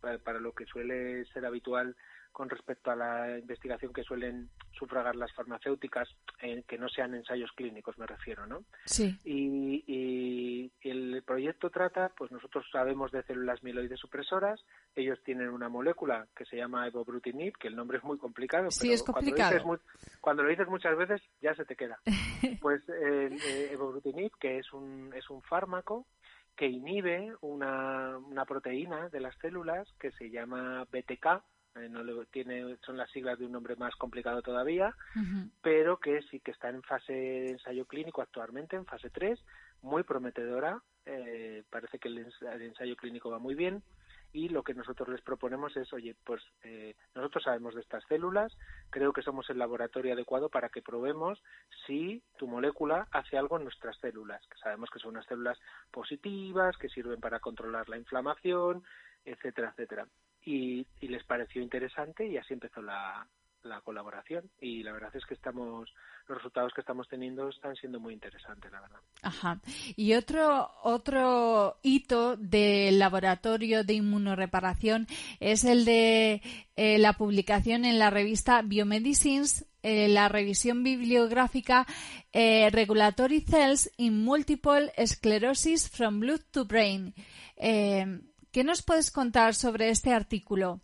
[SPEAKER 14] para, para lo que suele ser habitual con respecto a la investigación que suelen sufragar las farmacéuticas, eh, que no sean ensayos clínicos, me refiero, ¿no?
[SPEAKER 4] Sí.
[SPEAKER 14] Y, y el proyecto trata, pues nosotros sabemos de células mieloides supresoras, ellos tienen una molécula que se llama evobrutinib, que el nombre es muy complicado,
[SPEAKER 4] Sí,
[SPEAKER 14] pero
[SPEAKER 4] es
[SPEAKER 14] Cuando, lo
[SPEAKER 4] complicado.
[SPEAKER 14] dices cuando lo dices muchas veces ya se te queda. [laughs] Pues el eh, evobrutinib, que es un, es un fármaco que inhibe una, una proteína de las células que se llama BTK, eh, no le- tiene, son las siglas de un nombre más complicado todavía, pero que sí que está en fase de ensayo clínico actualmente, en fase 3, muy prometedora. eh, parece que el, ens- el ensayo clínico va muy bien y lo que nosotros les proponemos es, oye, pues eh, nosotros sabemos de estas células, creo que somos el laboratorio adecuado para que probemos si tu molécula hace algo en nuestras células, que sabemos que son unas células positivas, que sirven para controlar la inflamación, etcétera, etcétera. Y, y les pareció interesante y así empezó la, la colaboración y la verdad es que estamos los resultados que estamos teniendo están siendo muy interesantes la verdad
[SPEAKER 4] Ajá. Y otro, otro hito del laboratorio de inmunoreparación es el de eh, la publicación en la revista Biomedicines, eh, la revisión bibliográfica eh, Regulatory Cells in Multiple Sclerosis from Blood to Brain. ¿Qué nos puedes contar sobre este artículo?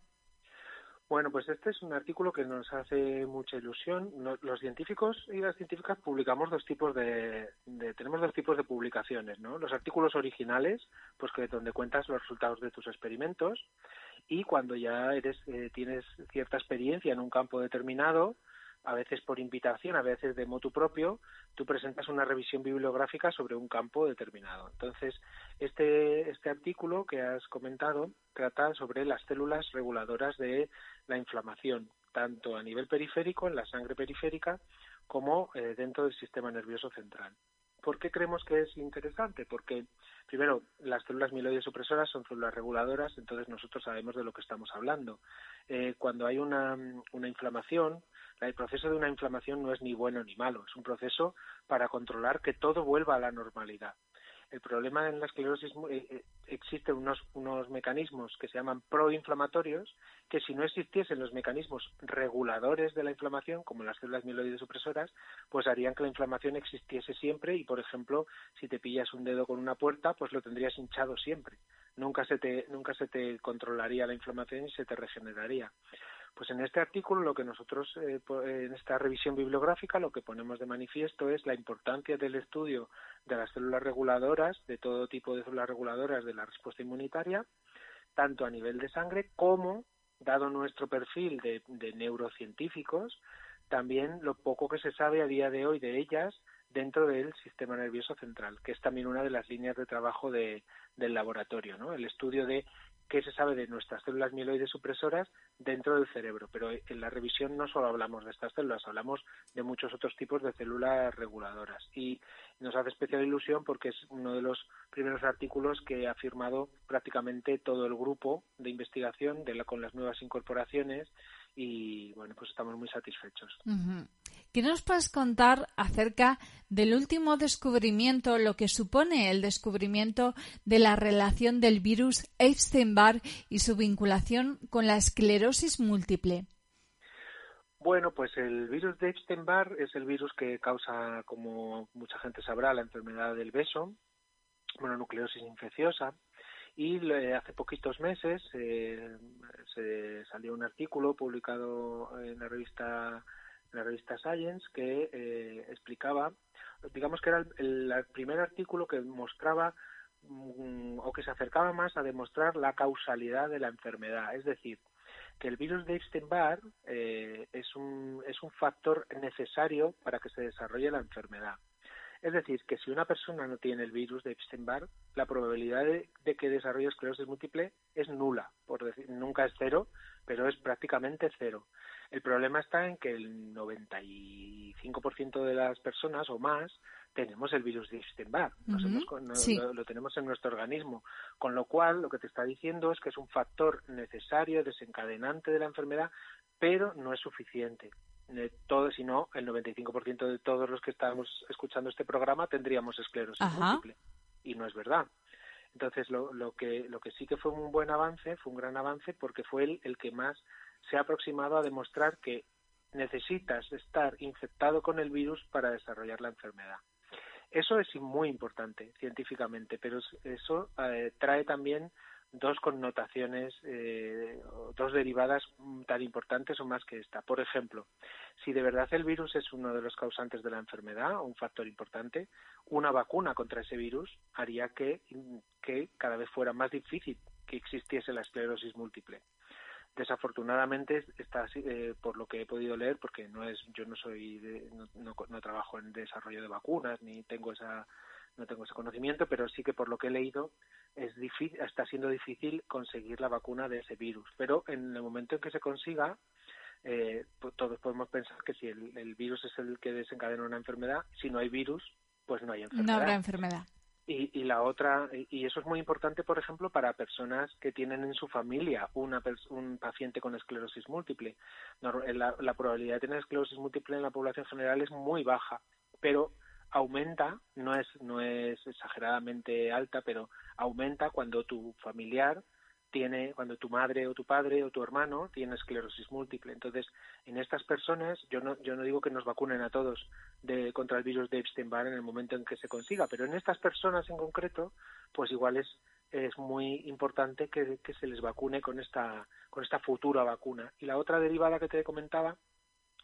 [SPEAKER 14] Bueno, pues este es un artículo que nos hace mucha ilusión. Los científicos y las científicas publicamos dos tipos de, de- tenemos dos tipos de publicaciones, ¿no? Los artículos originales, pues que donde cuentas los resultados de tus experimentos y cuando ya eres eh, tienes cierta experiencia en un campo determinado, a veces por invitación, a veces de motu propio, tú presentas una revisión bibliográfica sobre un campo determinado. Entonces, este, este artículo que has comentado trata sobre las células reguladoras de la inflamación, tanto a nivel periférico, en la sangre periférica, como eh, dentro del sistema nervioso central. ¿Por qué creemos que es interesante? Porque, primero, las células mieloides supresoras son células reguladoras, entonces nosotros sabemos de lo que estamos hablando. Eh, cuando hay una, una inflamación, el proceso de una inflamación no es ni bueno ni malo, es un proceso para controlar que todo vuelva a la normalidad. El problema en la esclerosis eh, eh, existen unos, unos mecanismos que se llaman proinflamatorios, que si no existiesen los mecanismos reguladores de la inflamación, como las células mieloides supresoras, pues harían que la inflamación existiese siempre y, por ejemplo, si te pillas un dedo con una puerta, pues lo tendrías hinchado siempre. Nunca se te, nunca se te controlaría la inflamación y se te regeneraría. Pues en este artículo lo que nosotros, eh, en esta revisión bibliográfica, lo que ponemos de manifiesto es la importancia del estudio de las células reguladoras, de todo tipo de células reguladoras de la respuesta inmunitaria, tanto a nivel de sangre como, dado nuestro perfil de, de neurocientíficos, también lo poco que se sabe a día de hoy de ellas dentro del sistema nervioso central, que es también una de las líneas de trabajo de- del laboratorio, ¿no? El estudio de qué se sabe de nuestras células mieloides supresoras dentro del cerebro. Pero en la revisión no solo hablamos de estas células, hablamos de muchos otros tipos de células reguladoras. Y nos hace especial ilusión porque es uno de los primeros artículos que ha firmado prácticamente todo el grupo de investigación de la, con las nuevas incorporaciones y bueno, pues estamos muy satisfechos.
[SPEAKER 4] ¿Qué nos puedes contar acerca del último descubrimiento, lo que supone el descubrimiento de la relación del virus Epstein-Barr y su vinculación con la esclerosis múltiple?
[SPEAKER 14] Bueno, pues el virus de Epstein-Barr es el virus que causa, como mucha gente sabrá, la enfermedad del beso, mononucleosis infecciosa. Y hace poquitos meses eh, se salió un artículo publicado en la revista en la revista Science que eh, explicaba, digamos que era el, el- el primer artículo que mostraba mm, o que se acercaba más a demostrar la causalidad de la enfermedad, es decir, que el virus de Epstein-Barr eh, es, un, es un factor necesario para que se desarrolle la enfermedad. Es decir, que si una persona no tiene el virus de Epstein-Barr, la probabilidad de, de que desarrolle esclerosis múltiple es nula, por decir, nunca es cero, pero es prácticamente cero. El problema está en que el 95% de las personas o más tenemos el virus de Epstein-Barr, no-
[SPEAKER 4] sí.
[SPEAKER 14] lo tenemos en nuestro organismo, con lo cual lo que te está diciendo es que es un factor necesario, desencadenante de la enfermedad, pero no es suficiente. Eh, todo, si no, el 95% de todos los que estamos escuchando este programa tendríamos esclerosis
[SPEAKER 4] Ajá.
[SPEAKER 14] múltiple y no es verdad. Entonces, lo, lo, que, lo que sí que fue un buen avance, fue un gran avance, porque fue el, el que más se ha aproximado a demostrar que necesitas estar infectado con el virus para desarrollar la enfermedad. Eso es muy importante científicamente, pero es- eso eh, trae también dos connotaciones, eh, dos derivadas tan importantes o más que esta. Por ejemplo, si de verdad el virus es uno de los causantes de la enfermedad, un factor importante, una vacuna contra ese virus haría que, que cada vez fuera más difícil que existiese la esclerosis múltiple. Desafortunadamente está eh, por lo que he podido leer, porque no es, yo no soy, de- no- no trabajo en desarrollo de vacunas ni tengo esa, no tengo ese conocimiento, pero sí que por lo que he leído es difícil, está siendo difícil conseguir la vacuna de ese virus. Pero en el momento en que se consiga, eh, pues todos podemos pensar que si el, el virus es el que desencadena una enfermedad, si no hay virus, pues no hay enfermedad.
[SPEAKER 4] No habrá enfermedad.
[SPEAKER 14] Y, y la otra, y eso es muy importante, por ejemplo, para personas que tienen en su familia una, un paciente con esclerosis múltiple. La probabilidad de tener esclerosis múltiple en la población general es muy baja, pero aumenta, no es, no es exageradamente alta, pero aumenta cuando tu familiar tiene, cuando tu madre o tu padre o tu hermano tiene esclerosis múltiple. Entonces, en estas personas, yo no, yo no digo que nos vacunen a todos de, contra el virus de Epstein-Barr en el momento en que se consiga, pero en estas personas en concreto, pues igual es, es muy importante que, que se les vacune con esta, con esta futura vacuna. Y la otra derivada que te comentaba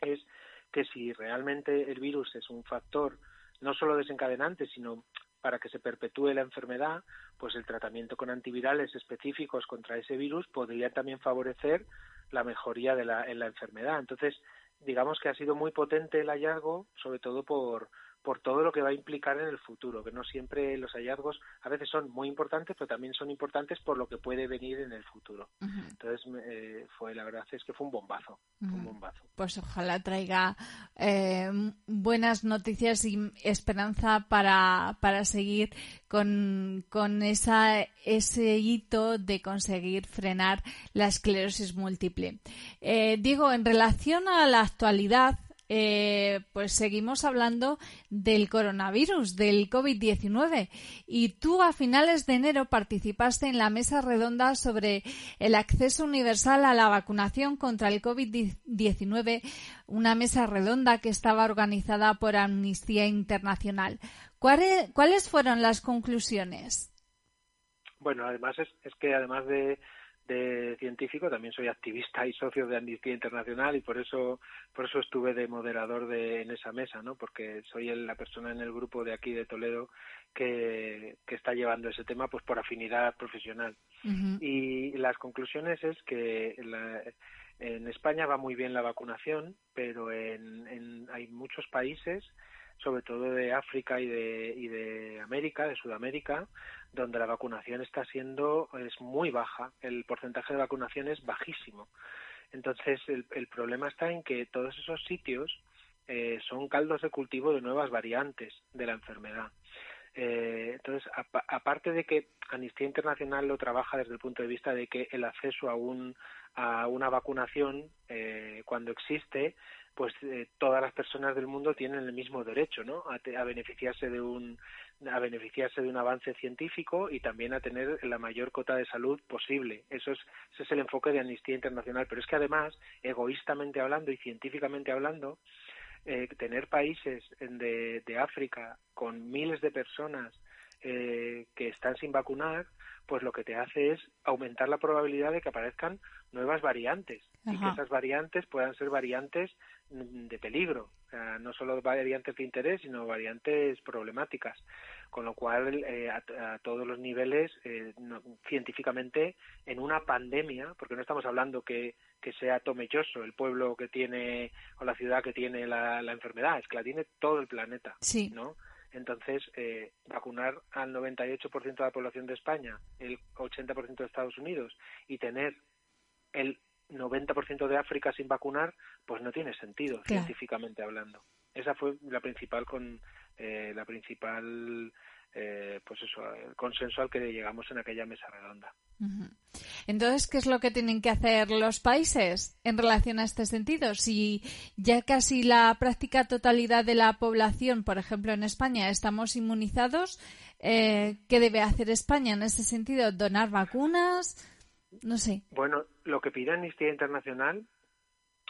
[SPEAKER 14] es que si realmente el virus es un factor no solo desencadenante, sino para que se perpetúe la enfermedad, pues el tratamiento con antivirales específicos contra ese virus podría también favorecer la mejoría de la, en la enfermedad. Entonces, digamos que ha sido muy potente el hallazgo, sobre todo por, por todo lo que va a implicar en el futuro, que no siempre los hallazgos a veces son muy importantes, pero también son importantes por lo que puede venir en el futuro. Entonces, eh, fue la verdad es que fue un bombazo, un bombazo.
[SPEAKER 4] Pues ojalá traiga eh, buenas noticias y esperanza para, para seguir con, con esa, ese hito de conseguir frenar la esclerosis múltiple. Eh, Diego, en relación a la actualidad, eh, pues seguimos hablando del coronavirus, del COVID-19. Y tú a finales de enero participaste en la mesa redonda sobre el acceso universal a la vacunación contra el COVID-19, una mesa redonda que estaba organizada por Amnistía Internacional. ¿Cuáles, cuáles fueron las conclusiones?
[SPEAKER 14] Bueno, además es, es que además de, de científico también soy activista y socio de Amnistía Internacional y por eso por eso estuve de moderador de, en esa mesa, ¿no? Porque soy el- la persona en el grupo de aquí de Toledo que, que está llevando ese tema pues por afinidad profesional. Y las conclusiones es que la- en España va muy bien la vacunación, pero en, en- hay muchos países, sobre todo de África y de, y de América, de Sudamérica, donde la vacunación está siendo es muy baja. El porcentaje de vacunación es bajísimo. Entonces, el, el problema está en que todos esos sitios eh, son caldos de cultivo de nuevas variantes de la enfermedad. Eh, entonces, apa- aparte de que Amnistía Internacional lo trabaja desde el punto de vista de que el acceso a, un, a una vacunación, eh, cuando existe, pues eh, todas las personas del mundo tienen el mismo derecho, ¿no? A, te- a beneficiarse de un a beneficiarse de un avance científico y también a tener la mayor cota de salud posible. Eso es, ese es el enfoque de Amnistía Internacional. Pero es que además, egoístamente hablando y científicamente hablando, eh, tener países de, de África con miles de personas eh, que están sin vacunar, pues lo que te hace es aumentar la probabilidad de que aparezcan nuevas variantes y que esas variantes puedan ser variantes mm, de peligro, o sea, no solo variantes de interés, sino variantes problemáticas, con lo cual eh, a, a todos los niveles, eh, no- científicamente, en una pandemia, porque no estamos hablando que, que sea Tomelloso el pueblo que tiene o la ciudad que tiene la, la enfermedad, es que la tiene todo el planeta,
[SPEAKER 4] Sí.
[SPEAKER 14] ¿no? Entonces, eh, vacunar al 98% de la población de España, el 80% de Estados Unidos y tener el 90% de África sin vacunar, pues no tiene sentido
[SPEAKER 4] Claro.
[SPEAKER 14] científicamente hablando. Esa fue la principal con eh, la principal eh, pues eso, el consenso al que llegamos en aquella mesa redonda.
[SPEAKER 4] Entonces, ¿qué es lo que tienen que hacer los países en relación a este sentido? Si ya casi la práctica totalidad de la población, por ejemplo en España, estamos inmunizados, eh, ¿qué debe hacer España en ese sentido? ¿Donar vacunas? No sé.
[SPEAKER 14] Bueno, lo que pide Amnistía Internacional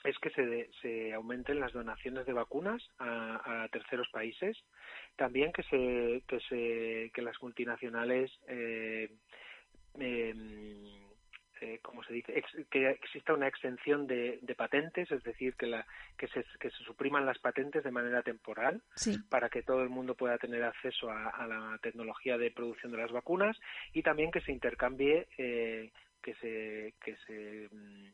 [SPEAKER 14] es que se, de- se aumenten las donaciones de vacunas a, a terceros países, también que se que se que las multinacionales eh, em, eh, como se dice Ex- que exista una exención de, de patentes, es decir, que la que se que se supriman las patentes de manera temporal
[SPEAKER 4] Sí.
[SPEAKER 14] para que todo el mundo pueda tener acceso a, a la tecnología de producción de las vacunas y también que se intercambie eh, que se que se mm,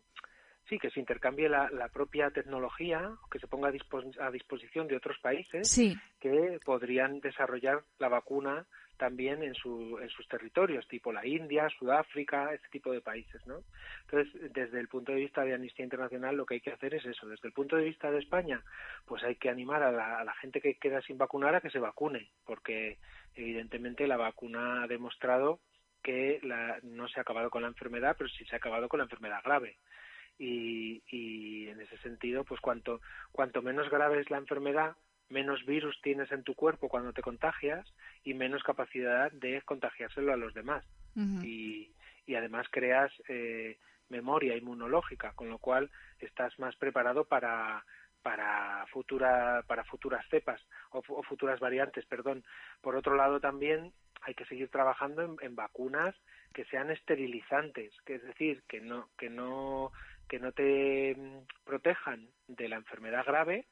[SPEAKER 14] sí que se intercambie la, la propia tecnología que se ponga a, dispos- a disposición de otros países
[SPEAKER 4] Sí.
[SPEAKER 14] que podrían desarrollar la vacuna también en, su, en sus territorios, tipo la India, Sudáfrica, ese tipo de países, ¿no? Entonces, desde el punto de vista de Amnistía Internacional, lo que hay que hacer es eso. Desde el punto de vista de España, pues hay que animar a la, a la gente que queda sin vacunar a que se vacune, porque evidentemente la vacuna ha demostrado que la, no se ha acabado con la enfermedad, pero sí se ha acabado con la enfermedad grave. Y, y en ese sentido, pues cuanto, cuanto menos grave es la enfermedad, menos virus tienes en tu cuerpo cuando te contagias y menos capacidad de contagiárselo a los demás. y, y además creas eh, memoria inmunológica, con lo cual estás más preparado para para futura para futuras cepas o, fu- o futuras variantes, perdón. Por otro lado también hay que seguir trabajando en, en vacunas que sean esterilizantes, que es decir, que no que no que no te mm, protejan de la enfermedad grave,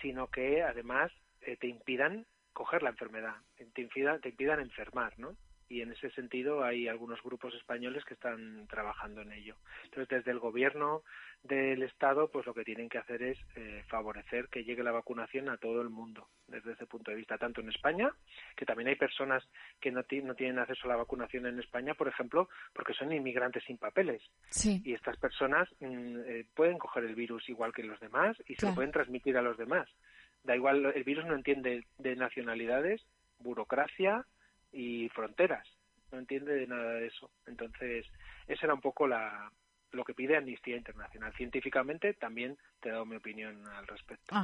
[SPEAKER 14] sino que además eh, te impidan coger la enfermedad, te impidan, te impidan enfermar, ¿no? Y en ese sentido hay algunos grupos españoles que están trabajando en ello. Entonces, desde el gobierno del Estado, pues lo que tienen que hacer es eh, favorecer que llegue la vacunación a todo el mundo, desde ese punto de vista, tanto en España, que también hay personas que no, ti- no tienen acceso a la vacunación en España, por ejemplo, porque son inmigrantes sin papeles.
[SPEAKER 4] Sí.
[SPEAKER 14] Y estas personas mm, eh, pueden coger el virus igual que los demás y se lo pueden transmitir a los demás. Da igual, el virus no entiende de nacionalidades, burocracia y fronteras. No entiende de nada de eso. Entonces, esa era un poco la, lo que pide Amnistía Internacional. Científicamente también te he dado mi opinión al respecto.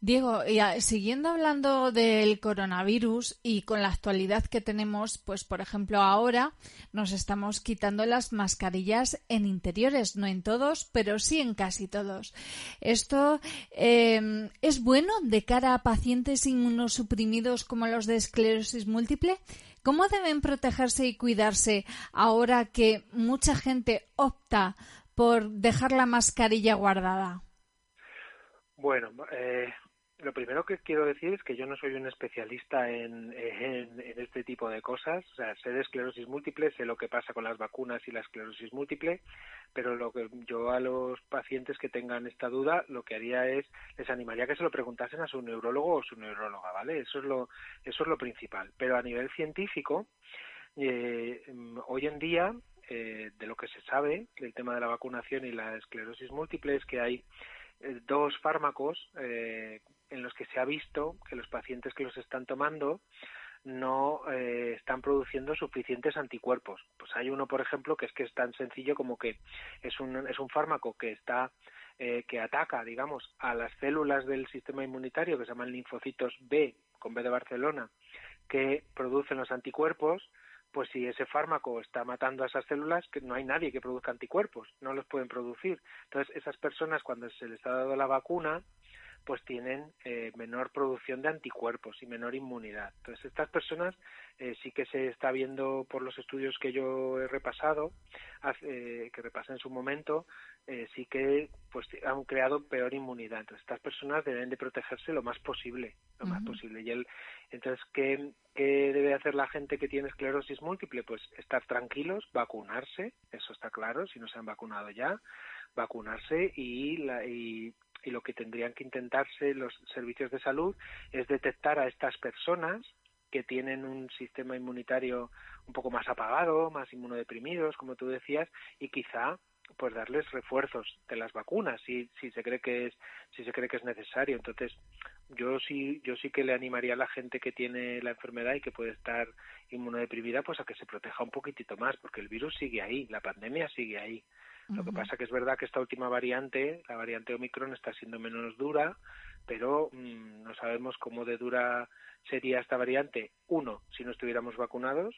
[SPEAKER 4] Diego, y a- siguiendo hablando del coronavirus y con la actualidad que tenemos, pues por ejemplo ahora nos estamos quitando las mascarillas en interiores, no en todos, pero sí en casi todos. Esto eh, es bueno de cara a pacientes inmunosuprimidos como los de esclerosis múltiple. ¿Cómo deben protegerse y cuidarse ahora que mucha gente opta por dejar la mascarilla guardada?
[SPEAKER 14] Bueno, eh, lo primero que quiero decir es que yo no soy un especialista en, en, este tipo de cosas. O sea, sé de esclerosis múltiple, sé lo que pasa con las vacunas y la esclerosis múltiple, pero lo que yo a los pacientes que tengan esta duda, lo que haría es les animaría que se lo preguntasen a su neurólogo o su neuróloga, ¿vale? Eso es lo eso es lo principal. Pero a nivel científico, eh, mm, hoy en día eh, de lo que se sabe del tema de la vacunación y la esclerosis múltiple es que hay eh, dos fármacos eh, en los que se ha visto que los pacientes que los están tomando no eh, están produciendo suficientes anticuerpos. Pues hay uno, por ejemplo, que es que es tan sencillo como que es un, es un fármaco que está eh, que ataca, digamos, a las células del sistema inmunitario que se llaman linfocitos B, con B de Barcelona, que producen los anticuerpos, pues si ese fármaco está matando a esas células, que no hay nadie que produzca anticuerpos, no los pueden producir. Entonces, esas personas, cuando se les ha dado la vacuna, pues tienen eh, menor producción de anticuerpos y menor inmunidad. Entonces, estas personas eh, sí que se está viendo por los estudios que yo he repasado, hace- eh, que repasé en su momento, eh, sí que pues han creado peor inmunidad. Entonces, estas personas deben de protegerse lo más posible, lo más posible. Y el, entonces, ¿qué, ¿qué debe hacer la gente que tiene esclerosis múltiple? Pues estar tranquilos, vacunarse, eso está claro, si no se han vacunado ya, vacunarse y, la, y, y lo que tendrían que intentarse los servicios de salud es detectar a estas personas que tienen un sistema inmunitario un poco más apagado, más inmunodeprimidos, como tú decías, y quizá pues darles refuerzos de las vacunas si si se cree que es si se cree que es necesario. Entonces yo sí yo sí que le animaría a la gente que tiene la enfermedad y que puede estar inmunodeprimida pues a que se proteja un poquitito más porque el virus sigue ahí la pandemia sigue ahí lo que pasa que es verdad que esta última variante la variante Omicron está siendo menos dura pero mm, no sabemos cómo de dura sería esta variante uno si no estuviéramos vacunados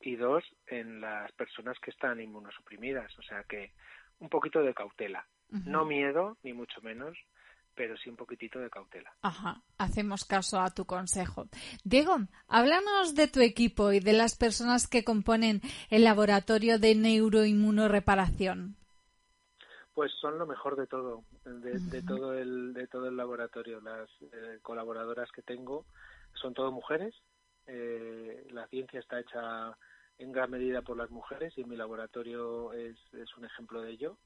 [SPEAKER 14] y dos en las personas que están inmunosuprimidas. O sea que un poquito de cautela. No miedo ni mucho menos pero sí un poquitito de cautela.
[SPEAKER 4] Ajá, hacemos caso a tu consejo. Diego, háblanos de tu equipo y de las personas que componen el laboratorio de neuroinmunoreparación.
[SPEAKER 14] Pues son lo mejor de todo, de, de todo el de todo el laboratorio. Las eh, colaboradoras que tengo son todo mujeres. Eh, la ciencia está hecha en gran medida por las mujeres y mi laboratorio es, es un ejemplo de ello.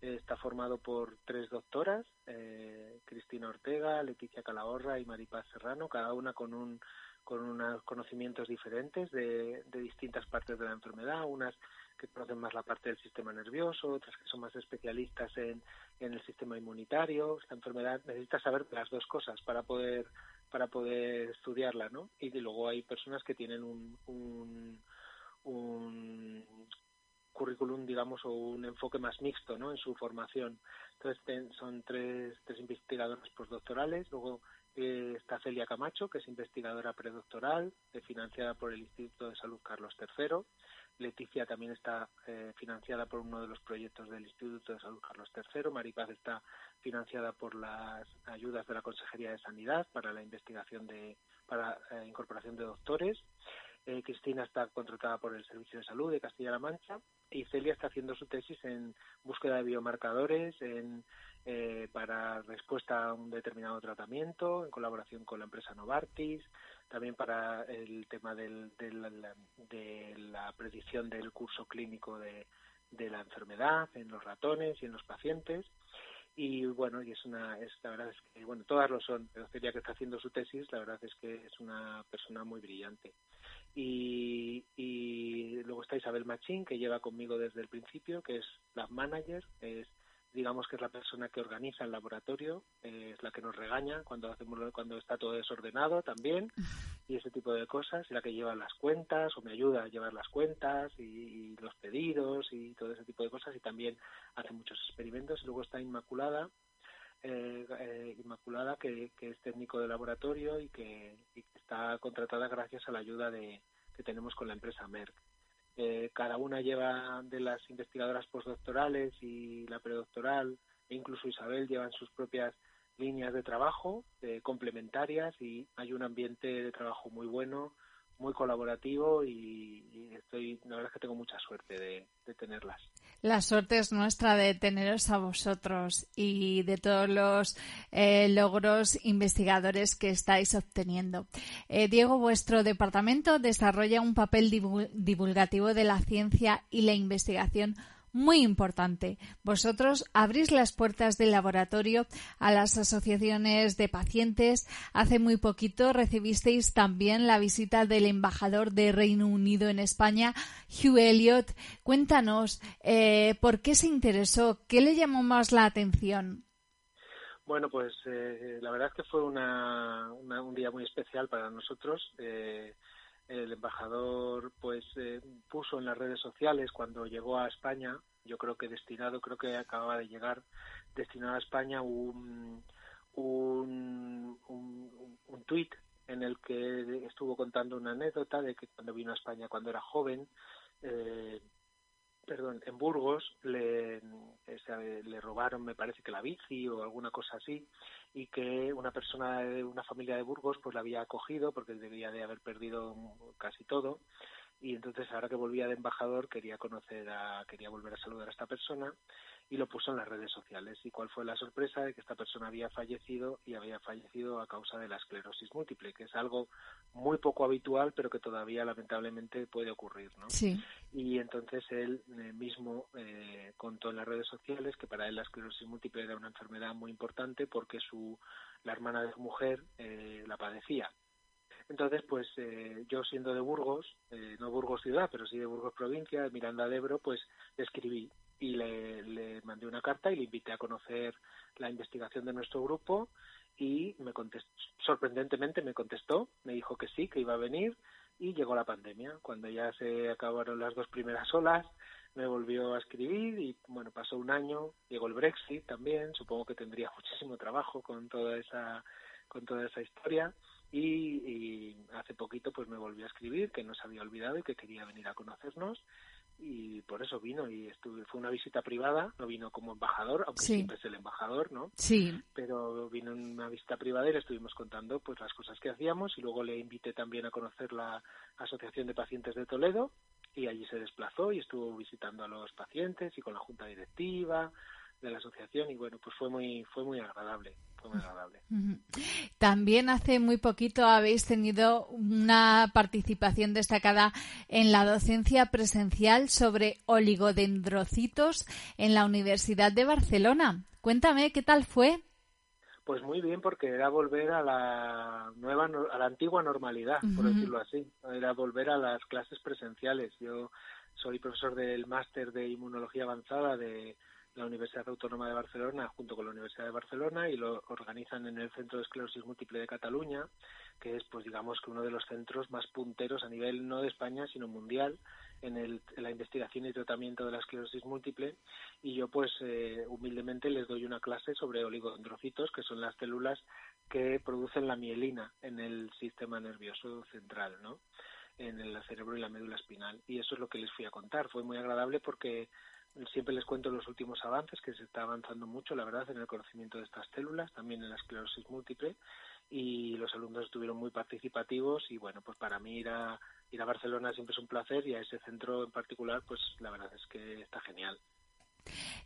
[SPEAKER 14] Eh, está formado por tres doctoras, eh, Cristina Ortega, Leticia Calahorra y Maripaz Serrano, cada una con un con unos conocimientos diferentes de, de distintas partes de la enfermedad, unas que conocen más la parte del sistema nervioso, otras que son más especialistas en, en el sistema inmunitario. Esta enfermedad necesita saber las dos cosas para poder para poder estudiarla, ¿no? Y luego hay personas que tienen un, un, un currículum, digamos, o un enfoque más mixto, ¿no? En su formación. Entonces son tres, tres investigadoras postdoctorales, luego eh, está Celia Camacho, que es investigadora predoctoral, eh, financiada por el Instituto de Salud Carlos III. Leticia también está eh, financiada por uno de los proyectos del Instituto de Salud Carlos III. Maripaz está financiada por las ayudas de la Consejería de Sanidad para la investigación de, para eh, incorporación de doctores. Eh, Cristina está contratada por el Servicio de Salud de Castilla-La Mancha y Celia está haciendo su tesis en búsqueda de biomarcadores en, para respuesta a un determinado tratamiento en colaboración con la empresa Novartis, también para el tema del, del- de la predicción del curso clínico de, de la enfermedad en los ratones y en los pacientes. Y bueno y es una es la verdad es que bueno todas lo son pero Celia que está haciendo su tesis la verdad es que es una persona muy brillante. Y, y luego está Isabel Machín que lleva conmigo desde el principio que es la manager es digamos que es la persona que organiza el laboratorio eh, es la que nos regaña cuando hacemos cuando está todo desordenado también [laughs] y ese tipo de cosas y la que lleva las cuentas o me ayuda a llevar las cuentas y, y los pedidos y todo ese tipo de cosas y también hace muchos experimentos y luego está Inmaculada eh, eh, Inmaculada que, que es técnico de laboratorio y que, y que está contratada gracias a la ayuda de, que tenemos con la empresa Merck. Eh, cada una lleva de las investigadoras postdoctorales y la predoctoral e incluso Isabel llevan sus propias líneas de trabajo eh, complementarias y hay un ambiente de trabajo muy bueno, muy colaborativo y, y estoy, la verdad es que tengo mucha suerte de, de tenerlas.
[SPEAKER 4] La suerte es nuestra de teneros a vosotros y de todos los eh, logros investigadores que estáis obteniendo. Eh, Diego, vuestro departamento desarrolla un papel divul- divulgativo de la ciencia y la investigación muy importante. Vosotros abrís las puertas del laboratorio a las asociaciones de pacientes. Hace muy poquito recibisteis también la visita del embajador de Reino Unido en España, Hugh Elliot. Cuéntanos, eh, ¿por qué se interesó? ¿Qué le llamó más la atención?
[SPEAKER 14] Bueno, pues eh, la verdad es que fue una- un día muy especial para nosotros. Eh, el embajador pues eh, puso en las redes sociales cuando llegó a España, yo creo que destinado, creo que acababa de llegar destinado a España un un, un, un tuit en el que estuvo contando una anécdota de que cuando vino a España cuando era joven eh, perdón, en Burgos le, eh, le robaron, me parece que la bici o alguna cosa así, y que una persona de una familia de Burgos pues la había acogido porque debía de haber perdido casi todo. Y entonces ahora que volvía de embajador quería conocer a, quería volver a saludar a esta persona y lo puso en las redes sociales. ¿Y cuál fue la sorpresa? De que esta persona había fallecido y había fallecido a causa de la esclerosis múltiple, que es algo muy poco habitual, pero que todavía lamentablemente puede ocurrir, ¿no?
[SPEAKER 4] Sí.
[SPEAKER 14] y entonces él eh, mismo eh, contó en las redes sociales que para él la esclerosis múltiple era una enfermedad muy importante porque su la hermana de su mujer eh, la padecía entonces pues eh, yo siendo de Burgos eh, no Burgos ciudad pero sí de Burgos provincia de Miranda de Ebro pues escribí y le, mandé una carta y le invité a conocer la investigación de nuestro grupo y me contestó, sorprendentemente me contestó, me dijo que sí, que iba a venir y llegó la pandemia. Cuando ya se acabaron las dos primeras olas, me volvió a escribir y bueno, pasó un año, llegó el Brexit también, supongo que tendría [laughs] muchísimo trabajo con toda esa con toda esa historia y, y hace poquito pues me volvió a escribir que no se había olvidado y que quería venir a conocernos y por eso vino y estuve, fue una visita privada, no vino como embajador, aunque
[SPEAKER 4] Sí.
[SPEAKER 14] siempre es el embajador, ¿no?
[SPEAKER 4] Sí.
[SPEAKER 14] pero vino en una visita privada y le estuvimos contando pues las cosas que hacíamos y luego le invité también a conocer la Asociación de Pacientes de Toledo y allí se desplazó y estuvo visitando a los pacientes y con la junta directiva de la asociación y bueno pues fue muy fue muy agradable fue muy agradable
[SPEAKER 4] Ujú. También hace muy poquito habéis tenido una participación destacada en la docencia presencial sobre oligodendrocitos en la Universidad de Barcelona. Cuéntame qué tal fue.
[SPEAKER 14] Pues muy bien, porque era volver a la nueva, a la antigua normalidad, por decirlo así. Era volver a las clases presenciales. Yo soy profesor del máster de inmunología avanzada de la Universidad Autónoma de Barcelona junto con la Universidad de Barcelona y lo organizan en el Centro de Esclerosis Múltiple de Cataluña, que es, pues digamos que uno de los centros más punteros a nivel no de España, sino mundial en, el- la investigación y tratamiento de la esclerosis múltiple. Y yo, pues, eh, humildemente les doy una clase sobre oligodendrocitos, que son las células que producen la mielina en el sistema nervioso central, ¿no? en el cerebro y la médula espinal. Y eso es lo que les fui a contar. Fue muy agradable porque siempre les cuento los últimos avances, que se está avanzando mucho, la verdad, en el conocimiento de estas células, también en la esclerosis múltiple, y los alumnos estuvieron muy participativos y bueno, pues para mí ir a, ir a Barcelona siempre es un placer y a ese centro en particular, pues la verdad es que está genial.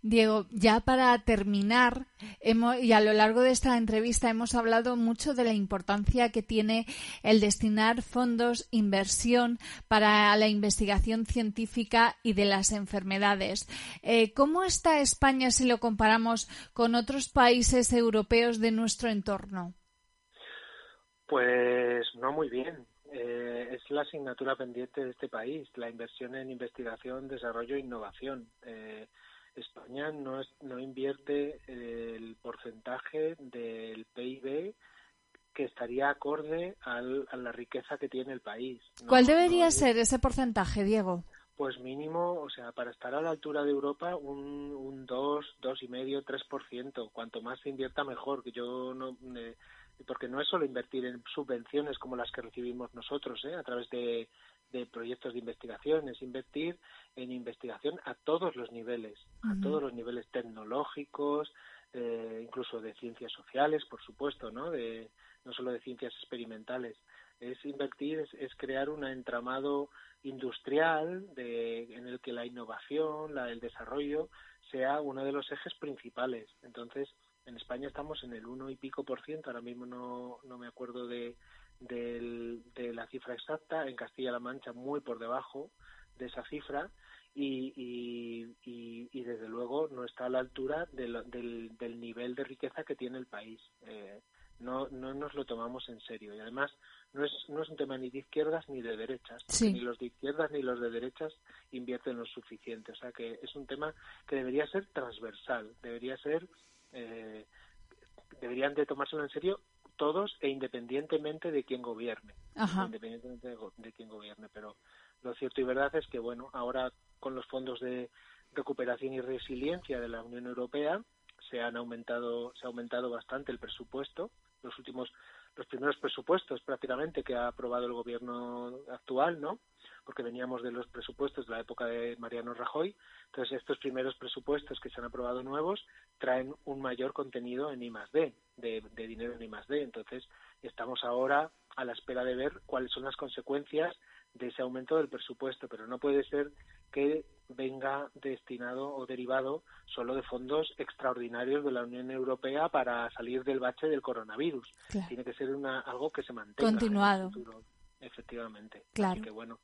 [SPEAKER 4] Diego, ya para terminar, hemos, y a lo largo de esta entrevista hemos hablado mucho de la importancia que tiene el destinar fondos, inversión para la investigación científica y de las enfermedades. Eh, ¿Cómo está España si lo comparamos con otros países europeos de nuestro entorno?
[SPEAKER 14] Pues no muy bien. Eh, es la asignatura pendiente de este país, la inversión en investigación, desarrollo e innovación. Eh, España no, es- no invierte eh, el porcentaje del PIB que estaría acorde al- a la riqueza que tiene el país. No-
[SPEAKER 4] ¿Cuál debería ser ese porcentaje, Diego?
[SPEAKER 14] Pues mínimo, o sea, para estar a la altura de Europa, un, un 2, dos y medio, 3%. Cuanto más se invierta, mejor. Que Yo no, eh, porque no es solo invertir en subvenciones como las que recibimos nosotros, ¿eh? a través de, de proyectos de investigación, es invertir en investigación a todos los niveles, a todos los niveles tecnológicos, eh, incluso de ciencias sociales, por supuesto, ¿no? De, no solo de ciencias experimentales. Es invertir, es, es crear un entramado industrial de, en el que la innovación, la, el desarrollo sea uno de los ejes principales. Entonces, en España estamos en el uno y pico por ciento, ahora mismo no, no me acuerdo de, del- de la cifra exacta, en Castilla-La Mancha muy por debajo de esa cifra y, y, y- y, desde luego no está a la altura de lo- del, del nivel de riqueza que tiene el país. Eh, no, no nos lo tomamos en serio y además no es, no es un tema ni de izquierdas ni de derechas,
[SPEAKER 4] Sí.
[SPEAKER 14] ni los de izquierdas ni los de derechas invierten lo suficiente. O sea que es un tema que debería ser transversal, debería ser, eh, deberían de tomárselo en serio todos e independientemente de quién gobierne,
[SPEAKER 4] Ajá.
[SPEAKER 14] independientemente de, de quién gobierne. Pero lo cierto y verdad es que bueno, ahora con los fondos de recuperación y resiliencia de la Unión Europea se han aumentado, se ha aumentado bastante el presupuesto. Los últimos, los primeros presupuestos prácticamente que ha aprobado el gobierno actual, ¿no? Porque veníamos de los presupuestos de la época de Mariano Rajoy. Entonces estos primeros presupuestos que se han aprobado nuevos traen un mayor contenido en I D, de, dinero en I D. Entonces estamos ahora a la espera de ver cuáles son las consecuencias de ese aumento del presupuesto, pero no puede ser que venga destinado o derivado solo de fondos extraordinarios de la Unión Europea para salir del bache del coronavirus.
[SPEAKER 4] Claro.
[SPEAKER 14] Tiene que ser una, algo que se mantenga.
[SPEAKER 4] Continuado.
[SPEAKER 14] en el futuro, efectivamente.
[SPEAKER 4] Claro.
[SPEAKER 14] Así que bueno,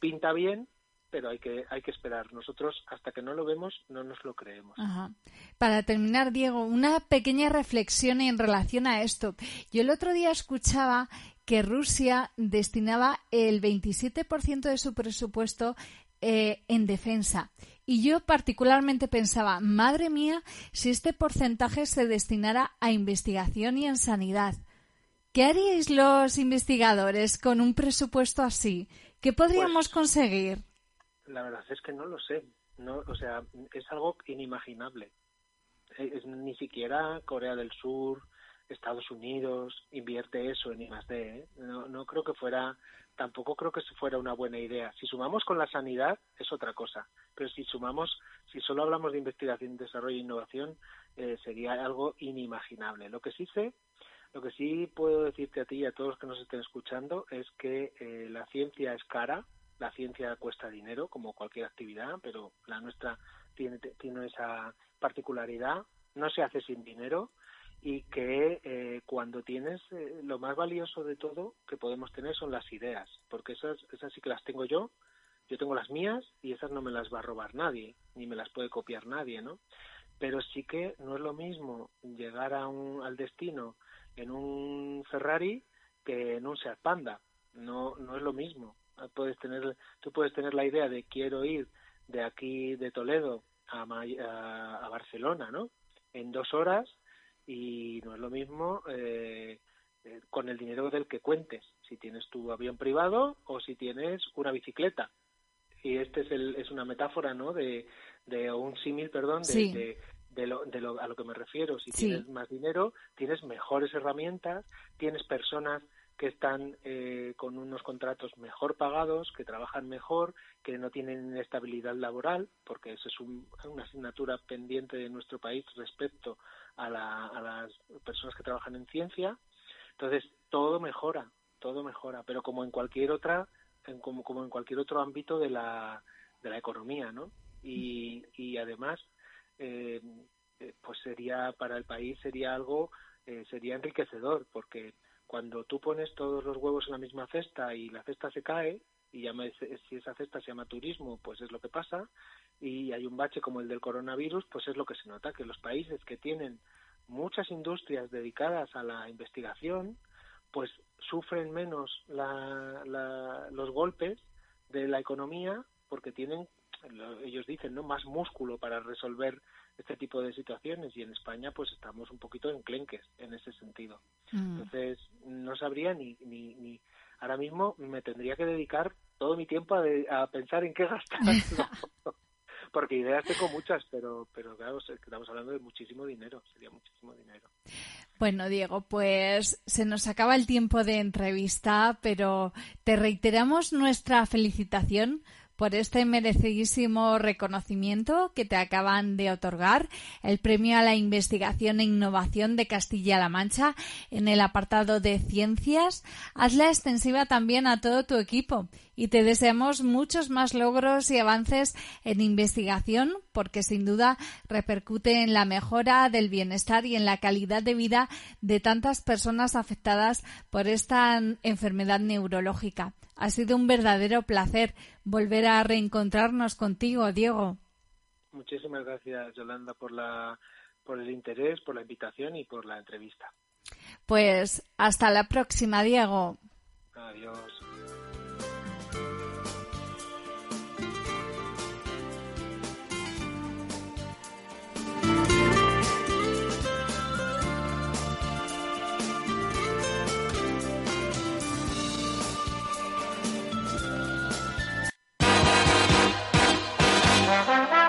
[SPEAKER 14] pinta bien, pero hay que, hay que esperar. Nosotros, hasta que no lo vemos, no nos lo creemos.
[SPEAKER 4] Ajá. Para terminar, Diego, una pequeña reflexión en relación a esto. Yo el otro día escuchaba que Rusia destinaba el 27% de su presupuesto eh, en defensa. Y yo particularmente pensaba, madre mía, si este porcentaje se destinara a investigación y en sanidad. ¿Qué haríais los investigadores con un presupuesto así? ¿Qué podríamos conseguir?
[SPEAKER 14] La verdad es que no lo sé. No, o sea, es algo inimaginable. Eh, es- ni siquiera Corea del Sur, Estados Unidos invierte eso en I+D. ¿eh? No, no creo que fuera, tampoco creo que fuera una buena idea. Si sumamos con la sanidad es otra cosa, pero si sumamos, si solo hablamos de investigación, desarrollo e innovación, eh, sería algo inimaginable. Lo que sí sé, lo que sí puedo decirte a ti y a todos los que nos estén escuchando es que eh, la ciencia es cara, la ciencia cuesta dinero, como cualquier actividad, pero la nuestra tiene, tiene esa particularidad, no se hace sin dinero y que eh, cuando tienes eh, lo más valioso de todo que podemos tener son las ideas, porque esas, esas sí que las tengo yo, yo tengo las mías y esas no me las va a robar nadie, ni me las puede copiar nadie, ¿no? pero sí que no es lo mismo llegar a un, al destino en un Ferrari que en un Seat Panda. No, no es lo mismo. Puedes tener, tú puedes tener la idea de quiero ir de aquí de Toledo a, May- a, a Barcelona, ¿no? En dos horas y no es lo mismo eh, eh, con el dinero del que cuentes. Si tienes tu avión privado o si tienes una bicicleta. Y este es, el, es una metáfora, ¿no? De, de o un símil, perdón, de,
[SPEAKER 4] Sí.
[SPEAKER 14] de, de lo, de lo, a lo que me refiero. Si
[SPEAKER 4] Sí.
[SPEAKER 14] tienes más dinero, tienes mejores herramientas, tienes personas que están eh, con unos contratos mejor pagados, que trabajan mejor, que no tienen inestabilidad laboral, porque eso es un- una asignatura pendiente de nuestro país respecto a, la- a las personas que trabajan en ciencia. Entonces, todo mejora, todo mejora, pero como en cualquier otra, en- como, como en cualquier otro ámbito de la, de la economía, ¿no? Y, y además, eh, eh, pues sería para el país sería algo eh, sería enriquecedor porque cuando tú pones todos los huevos en la misma cesta y la cesta se cae y llama, si esa cesta se llama turismo pues es lo que pasa y hay un bache como el del coronavirus pues es lo que se nota que los países que tienen muchas industrias dedicadas a la investigación pues sufren menos la- la- los golpes de la economía porque tienen lo- ellos dicen no más músculo para resolver este tipo de situaciones y en España pues estamos un poquito enclenques en ese sentido.
[SPEAKER 4] Mm.
[SPEAKER 14] entonces no sabría ni, ni, ni ahora mismo me tendría que dedicar todo mi tiempo a, de- a pensar en qué gastar [laughs] porque ideas tengo muchas pero pero claro estamos hablando de muchísimo dinero sería muchísimo dinero.
[SPEAKER 4] Bueno, Diego, pues se nos acaba el tiempo de entrevista, pero te reiteramos nuestra felicitación por este merecidísimo reconocimiento que te acaban de otorgar, el premio a la investigación e innovación de Castilla-La Mancha en el apartado de ciencias. Hazla extensiva también a todo tu equipo y te deseamos muchos más logros y avances en investigación porque sin duda repercute en la mejora del bienestar y en la calidad de vida de tantas personas afectadas por esta enfermedad neurológica. Ha sido un verdadero placer volver a reencontrarnos contigo, Diego.
[SPEAKER 14] muchísimas gracias Yolanda por la por el interés por la invitación y por la entrevista
[SPEAKER 4] Pues hasta la próxima, Diego.
[SPEAKER 14] adiós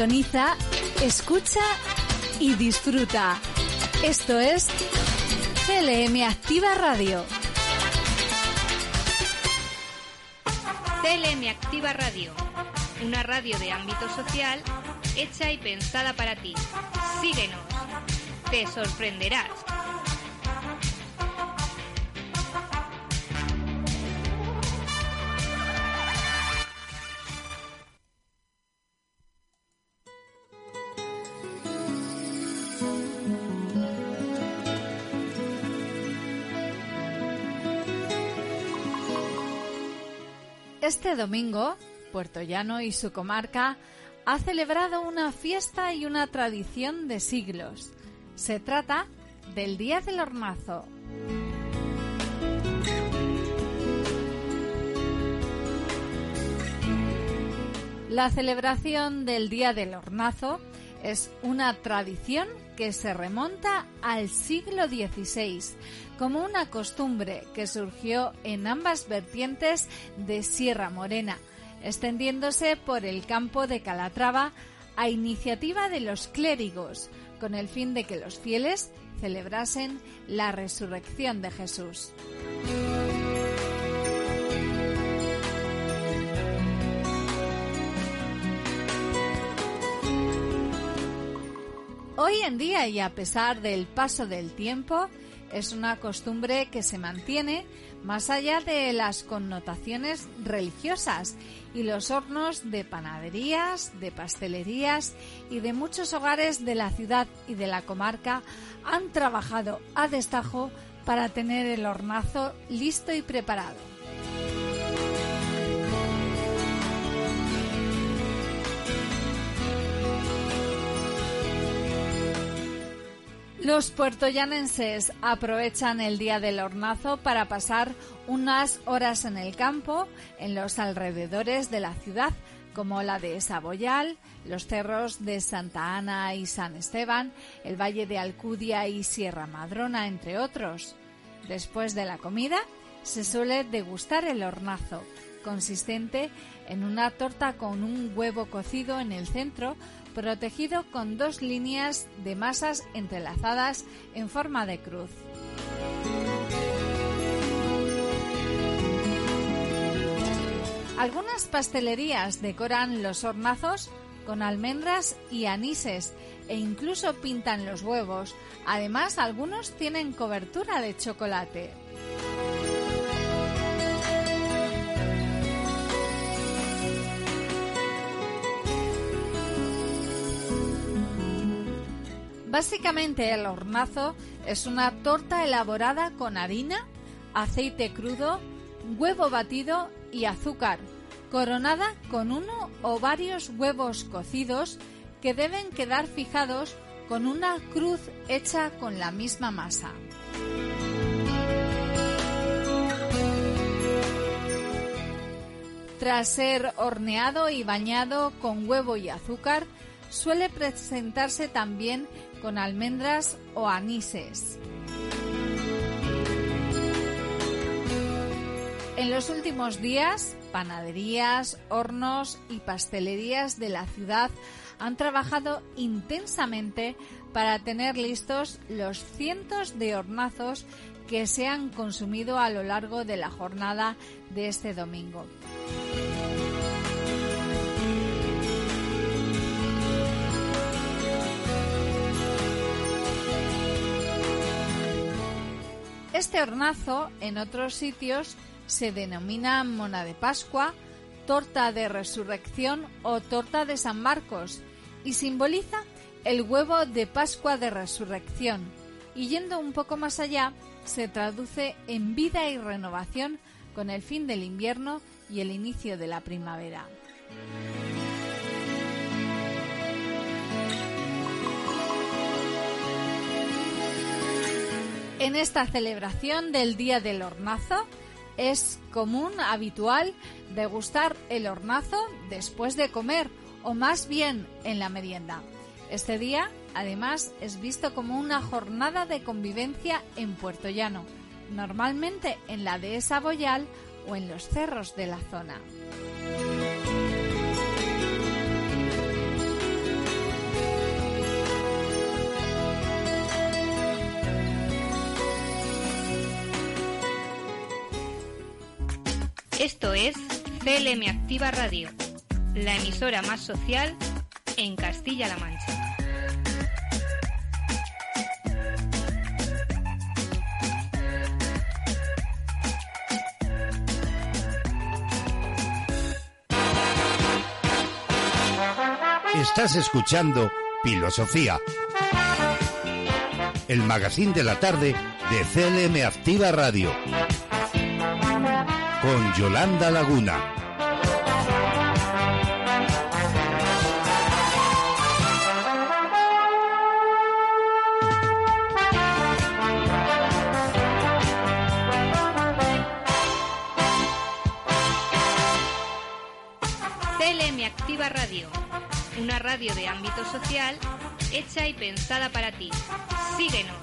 [SPEAKER 4] Sintoniza, escucha y disfruta. Esto es CLM Activa Radio.
[SPEAKER 5] CLM Activa Radio, una radio de ámbito social hecha y pensada para ti. Síguenos, te sorprenderás.
[SPEAKER 4] Este domingo, Puerto Llano y su comarca ha celebrado una fiesta y una tradición de siglos. Se trata del Día del Hornazo. La celebración del Día del Hornazo es una tradición que se remonta al siglo XVI como una costumbre que surgió en ambas vertientes de Sierra Morena, extendiéndose por el campo de Calatrava a iniciativa de los clérigos, con el fin de que los fieles celebrasen la resurrección de Jesús. Hoy en día y a pesar del paso del tiempo, es una costumbre que se mantiene más allá de las connotaciones religiosas y los hornos de panaderías, de pastelerías y de muchos hogares de la ciudad y de la comarca han trabajado a destajo para tener el hornazo listo y preparado. Los puertoyanenses aprovechan el día del hornazo para pasar unas horas en el campo, en los alrededores de la ciudad, como la de Saboyal, los cerros de Santa Ana y San Esteban, el valle de Alcudia y Sierra Madrona, entre otros. Después de la comida, se suele degustar el hornazo, consistente en una torta con un huevo cocido en el centro, protegido con dos líneas de masas entrelazadas en forma de cruz. Algunas pastelerías decoran los hornazos con almendras y anises e incluso pintan los huevos. Además, algunos tienen cobertura de chocolate. Básicamente el hornazo es una torta elaborada con harina, aceite crudo, huevo batido y azúcar, coronada con uno o varios huevos cocidos que deben quedar fijados con una cruz hecha con la misma masa. Tras ser horneado y bañado con huevo y azúcar, suele presentarse también con almendras o anises. En los últimos días, panaderías, hornos y pastelerías de la ciudad han trabajado intensamente para tener listos los cientos de hornazos que se han consumido a lo largo de la jornada de este domingo. Este hornazo en otros sitios se denomina mona de Pascua, torta de resurrección o torta de San Marcos y simboliza el huevo de Pascua de resurrección y yendo un poco más allá se traduce en vida y renovación con el fin del invierno y el inicio de la primavera. En esta celebración del Día del Hornazo es común, habitual, degustar el hornazo después de comer o más bien en la merienda. Este día, además, es visto como una jornada de convivencia en Puerto Llano, normalmente en la dehesa Boyal o en los cerros de la zona.
[SPEAKER 5] Esto es CLM Activa Radio, la emisora más social en Castilla-La Mancha.
[SPEAKER 3] Estás escuchando Filosofía, el magazine de la tarde de CLM Activa Radio, con Yolanda Laguna.
[SPEAKER 5] CLM Activa Radio, una radio de ámbito social hecha y pensada para ti. Síguenos,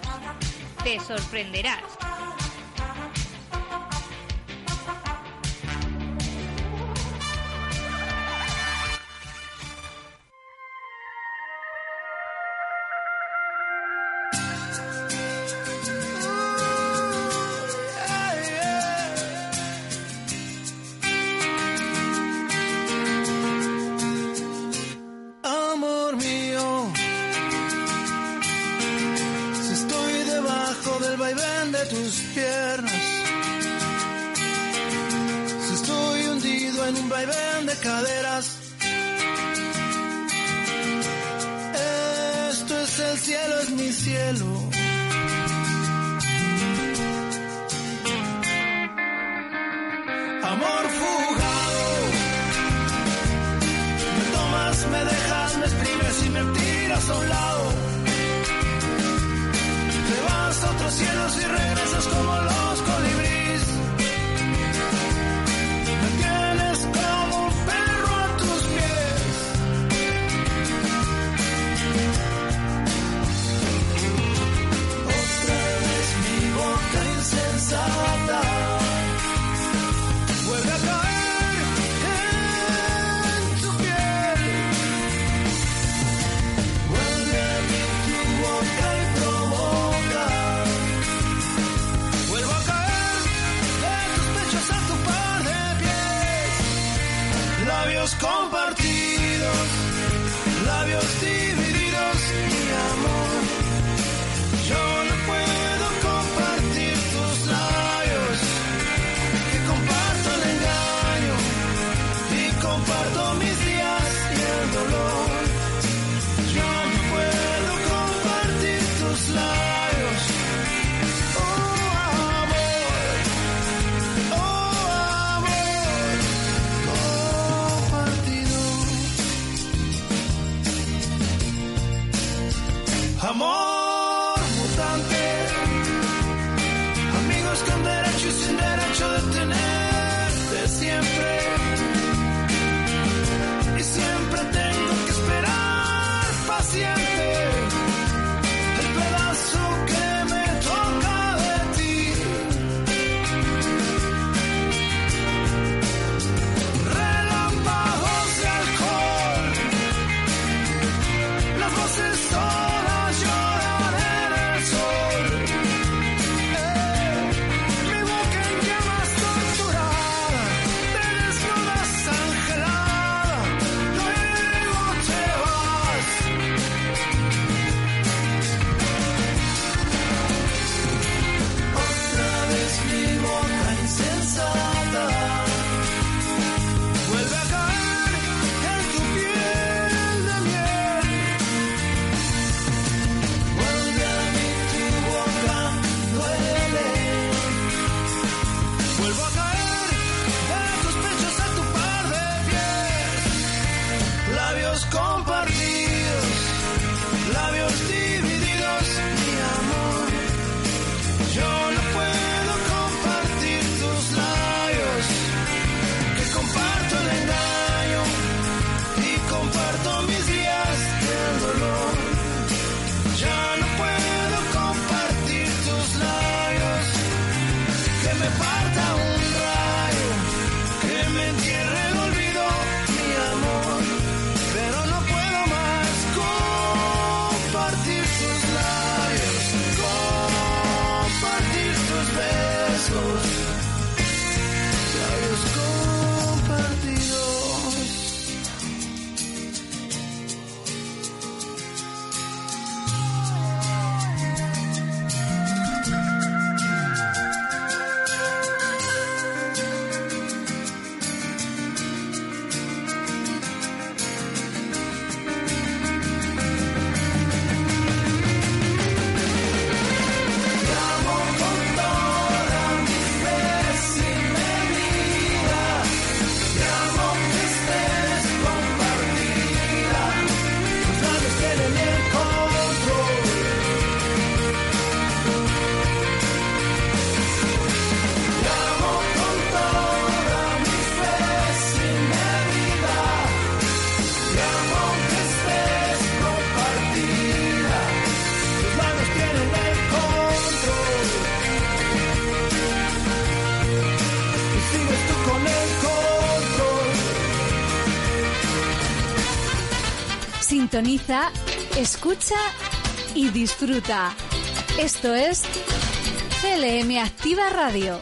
[SPEAKER 5] te sorprenderás.
[SPEAKER 4] escucha y disfruta. Esto es CLM Activa Radio.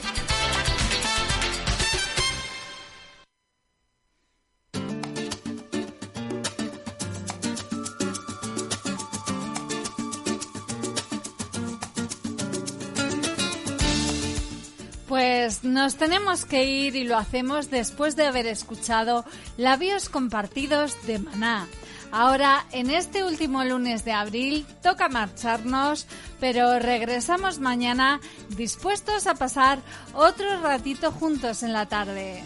[SPEAKER 4] Pues nos tenemos que ir y lo hacemos después de haber escuchado Labios Compartidos de Maná. Ahora, en este último lunes de abril, toca marcharnos, pero regresamos mañana dispuestos a pasar otro ratito juntos en la tarde.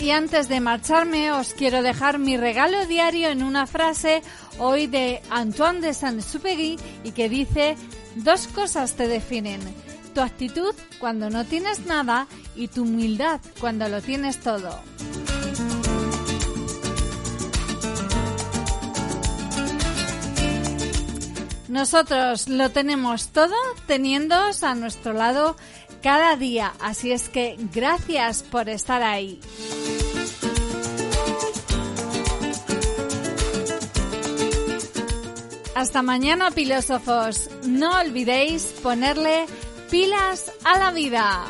[SPEAKER 4] Y antes de marcharme, os quiero dejar mi regalo diario en una frase hoy de Antoine de Saint-Exupéry y que dice: Dos cosas te definen, tu actitud cuando no tienes nada y tu humildad cuando lo tienes todo. Nosotros lo tenemos todo teniéndoos a nuestro lado cada día, así es que gracias por estar ahí. Hasta mañana, filósofos. No olvidéis ponerle pilas a la vida.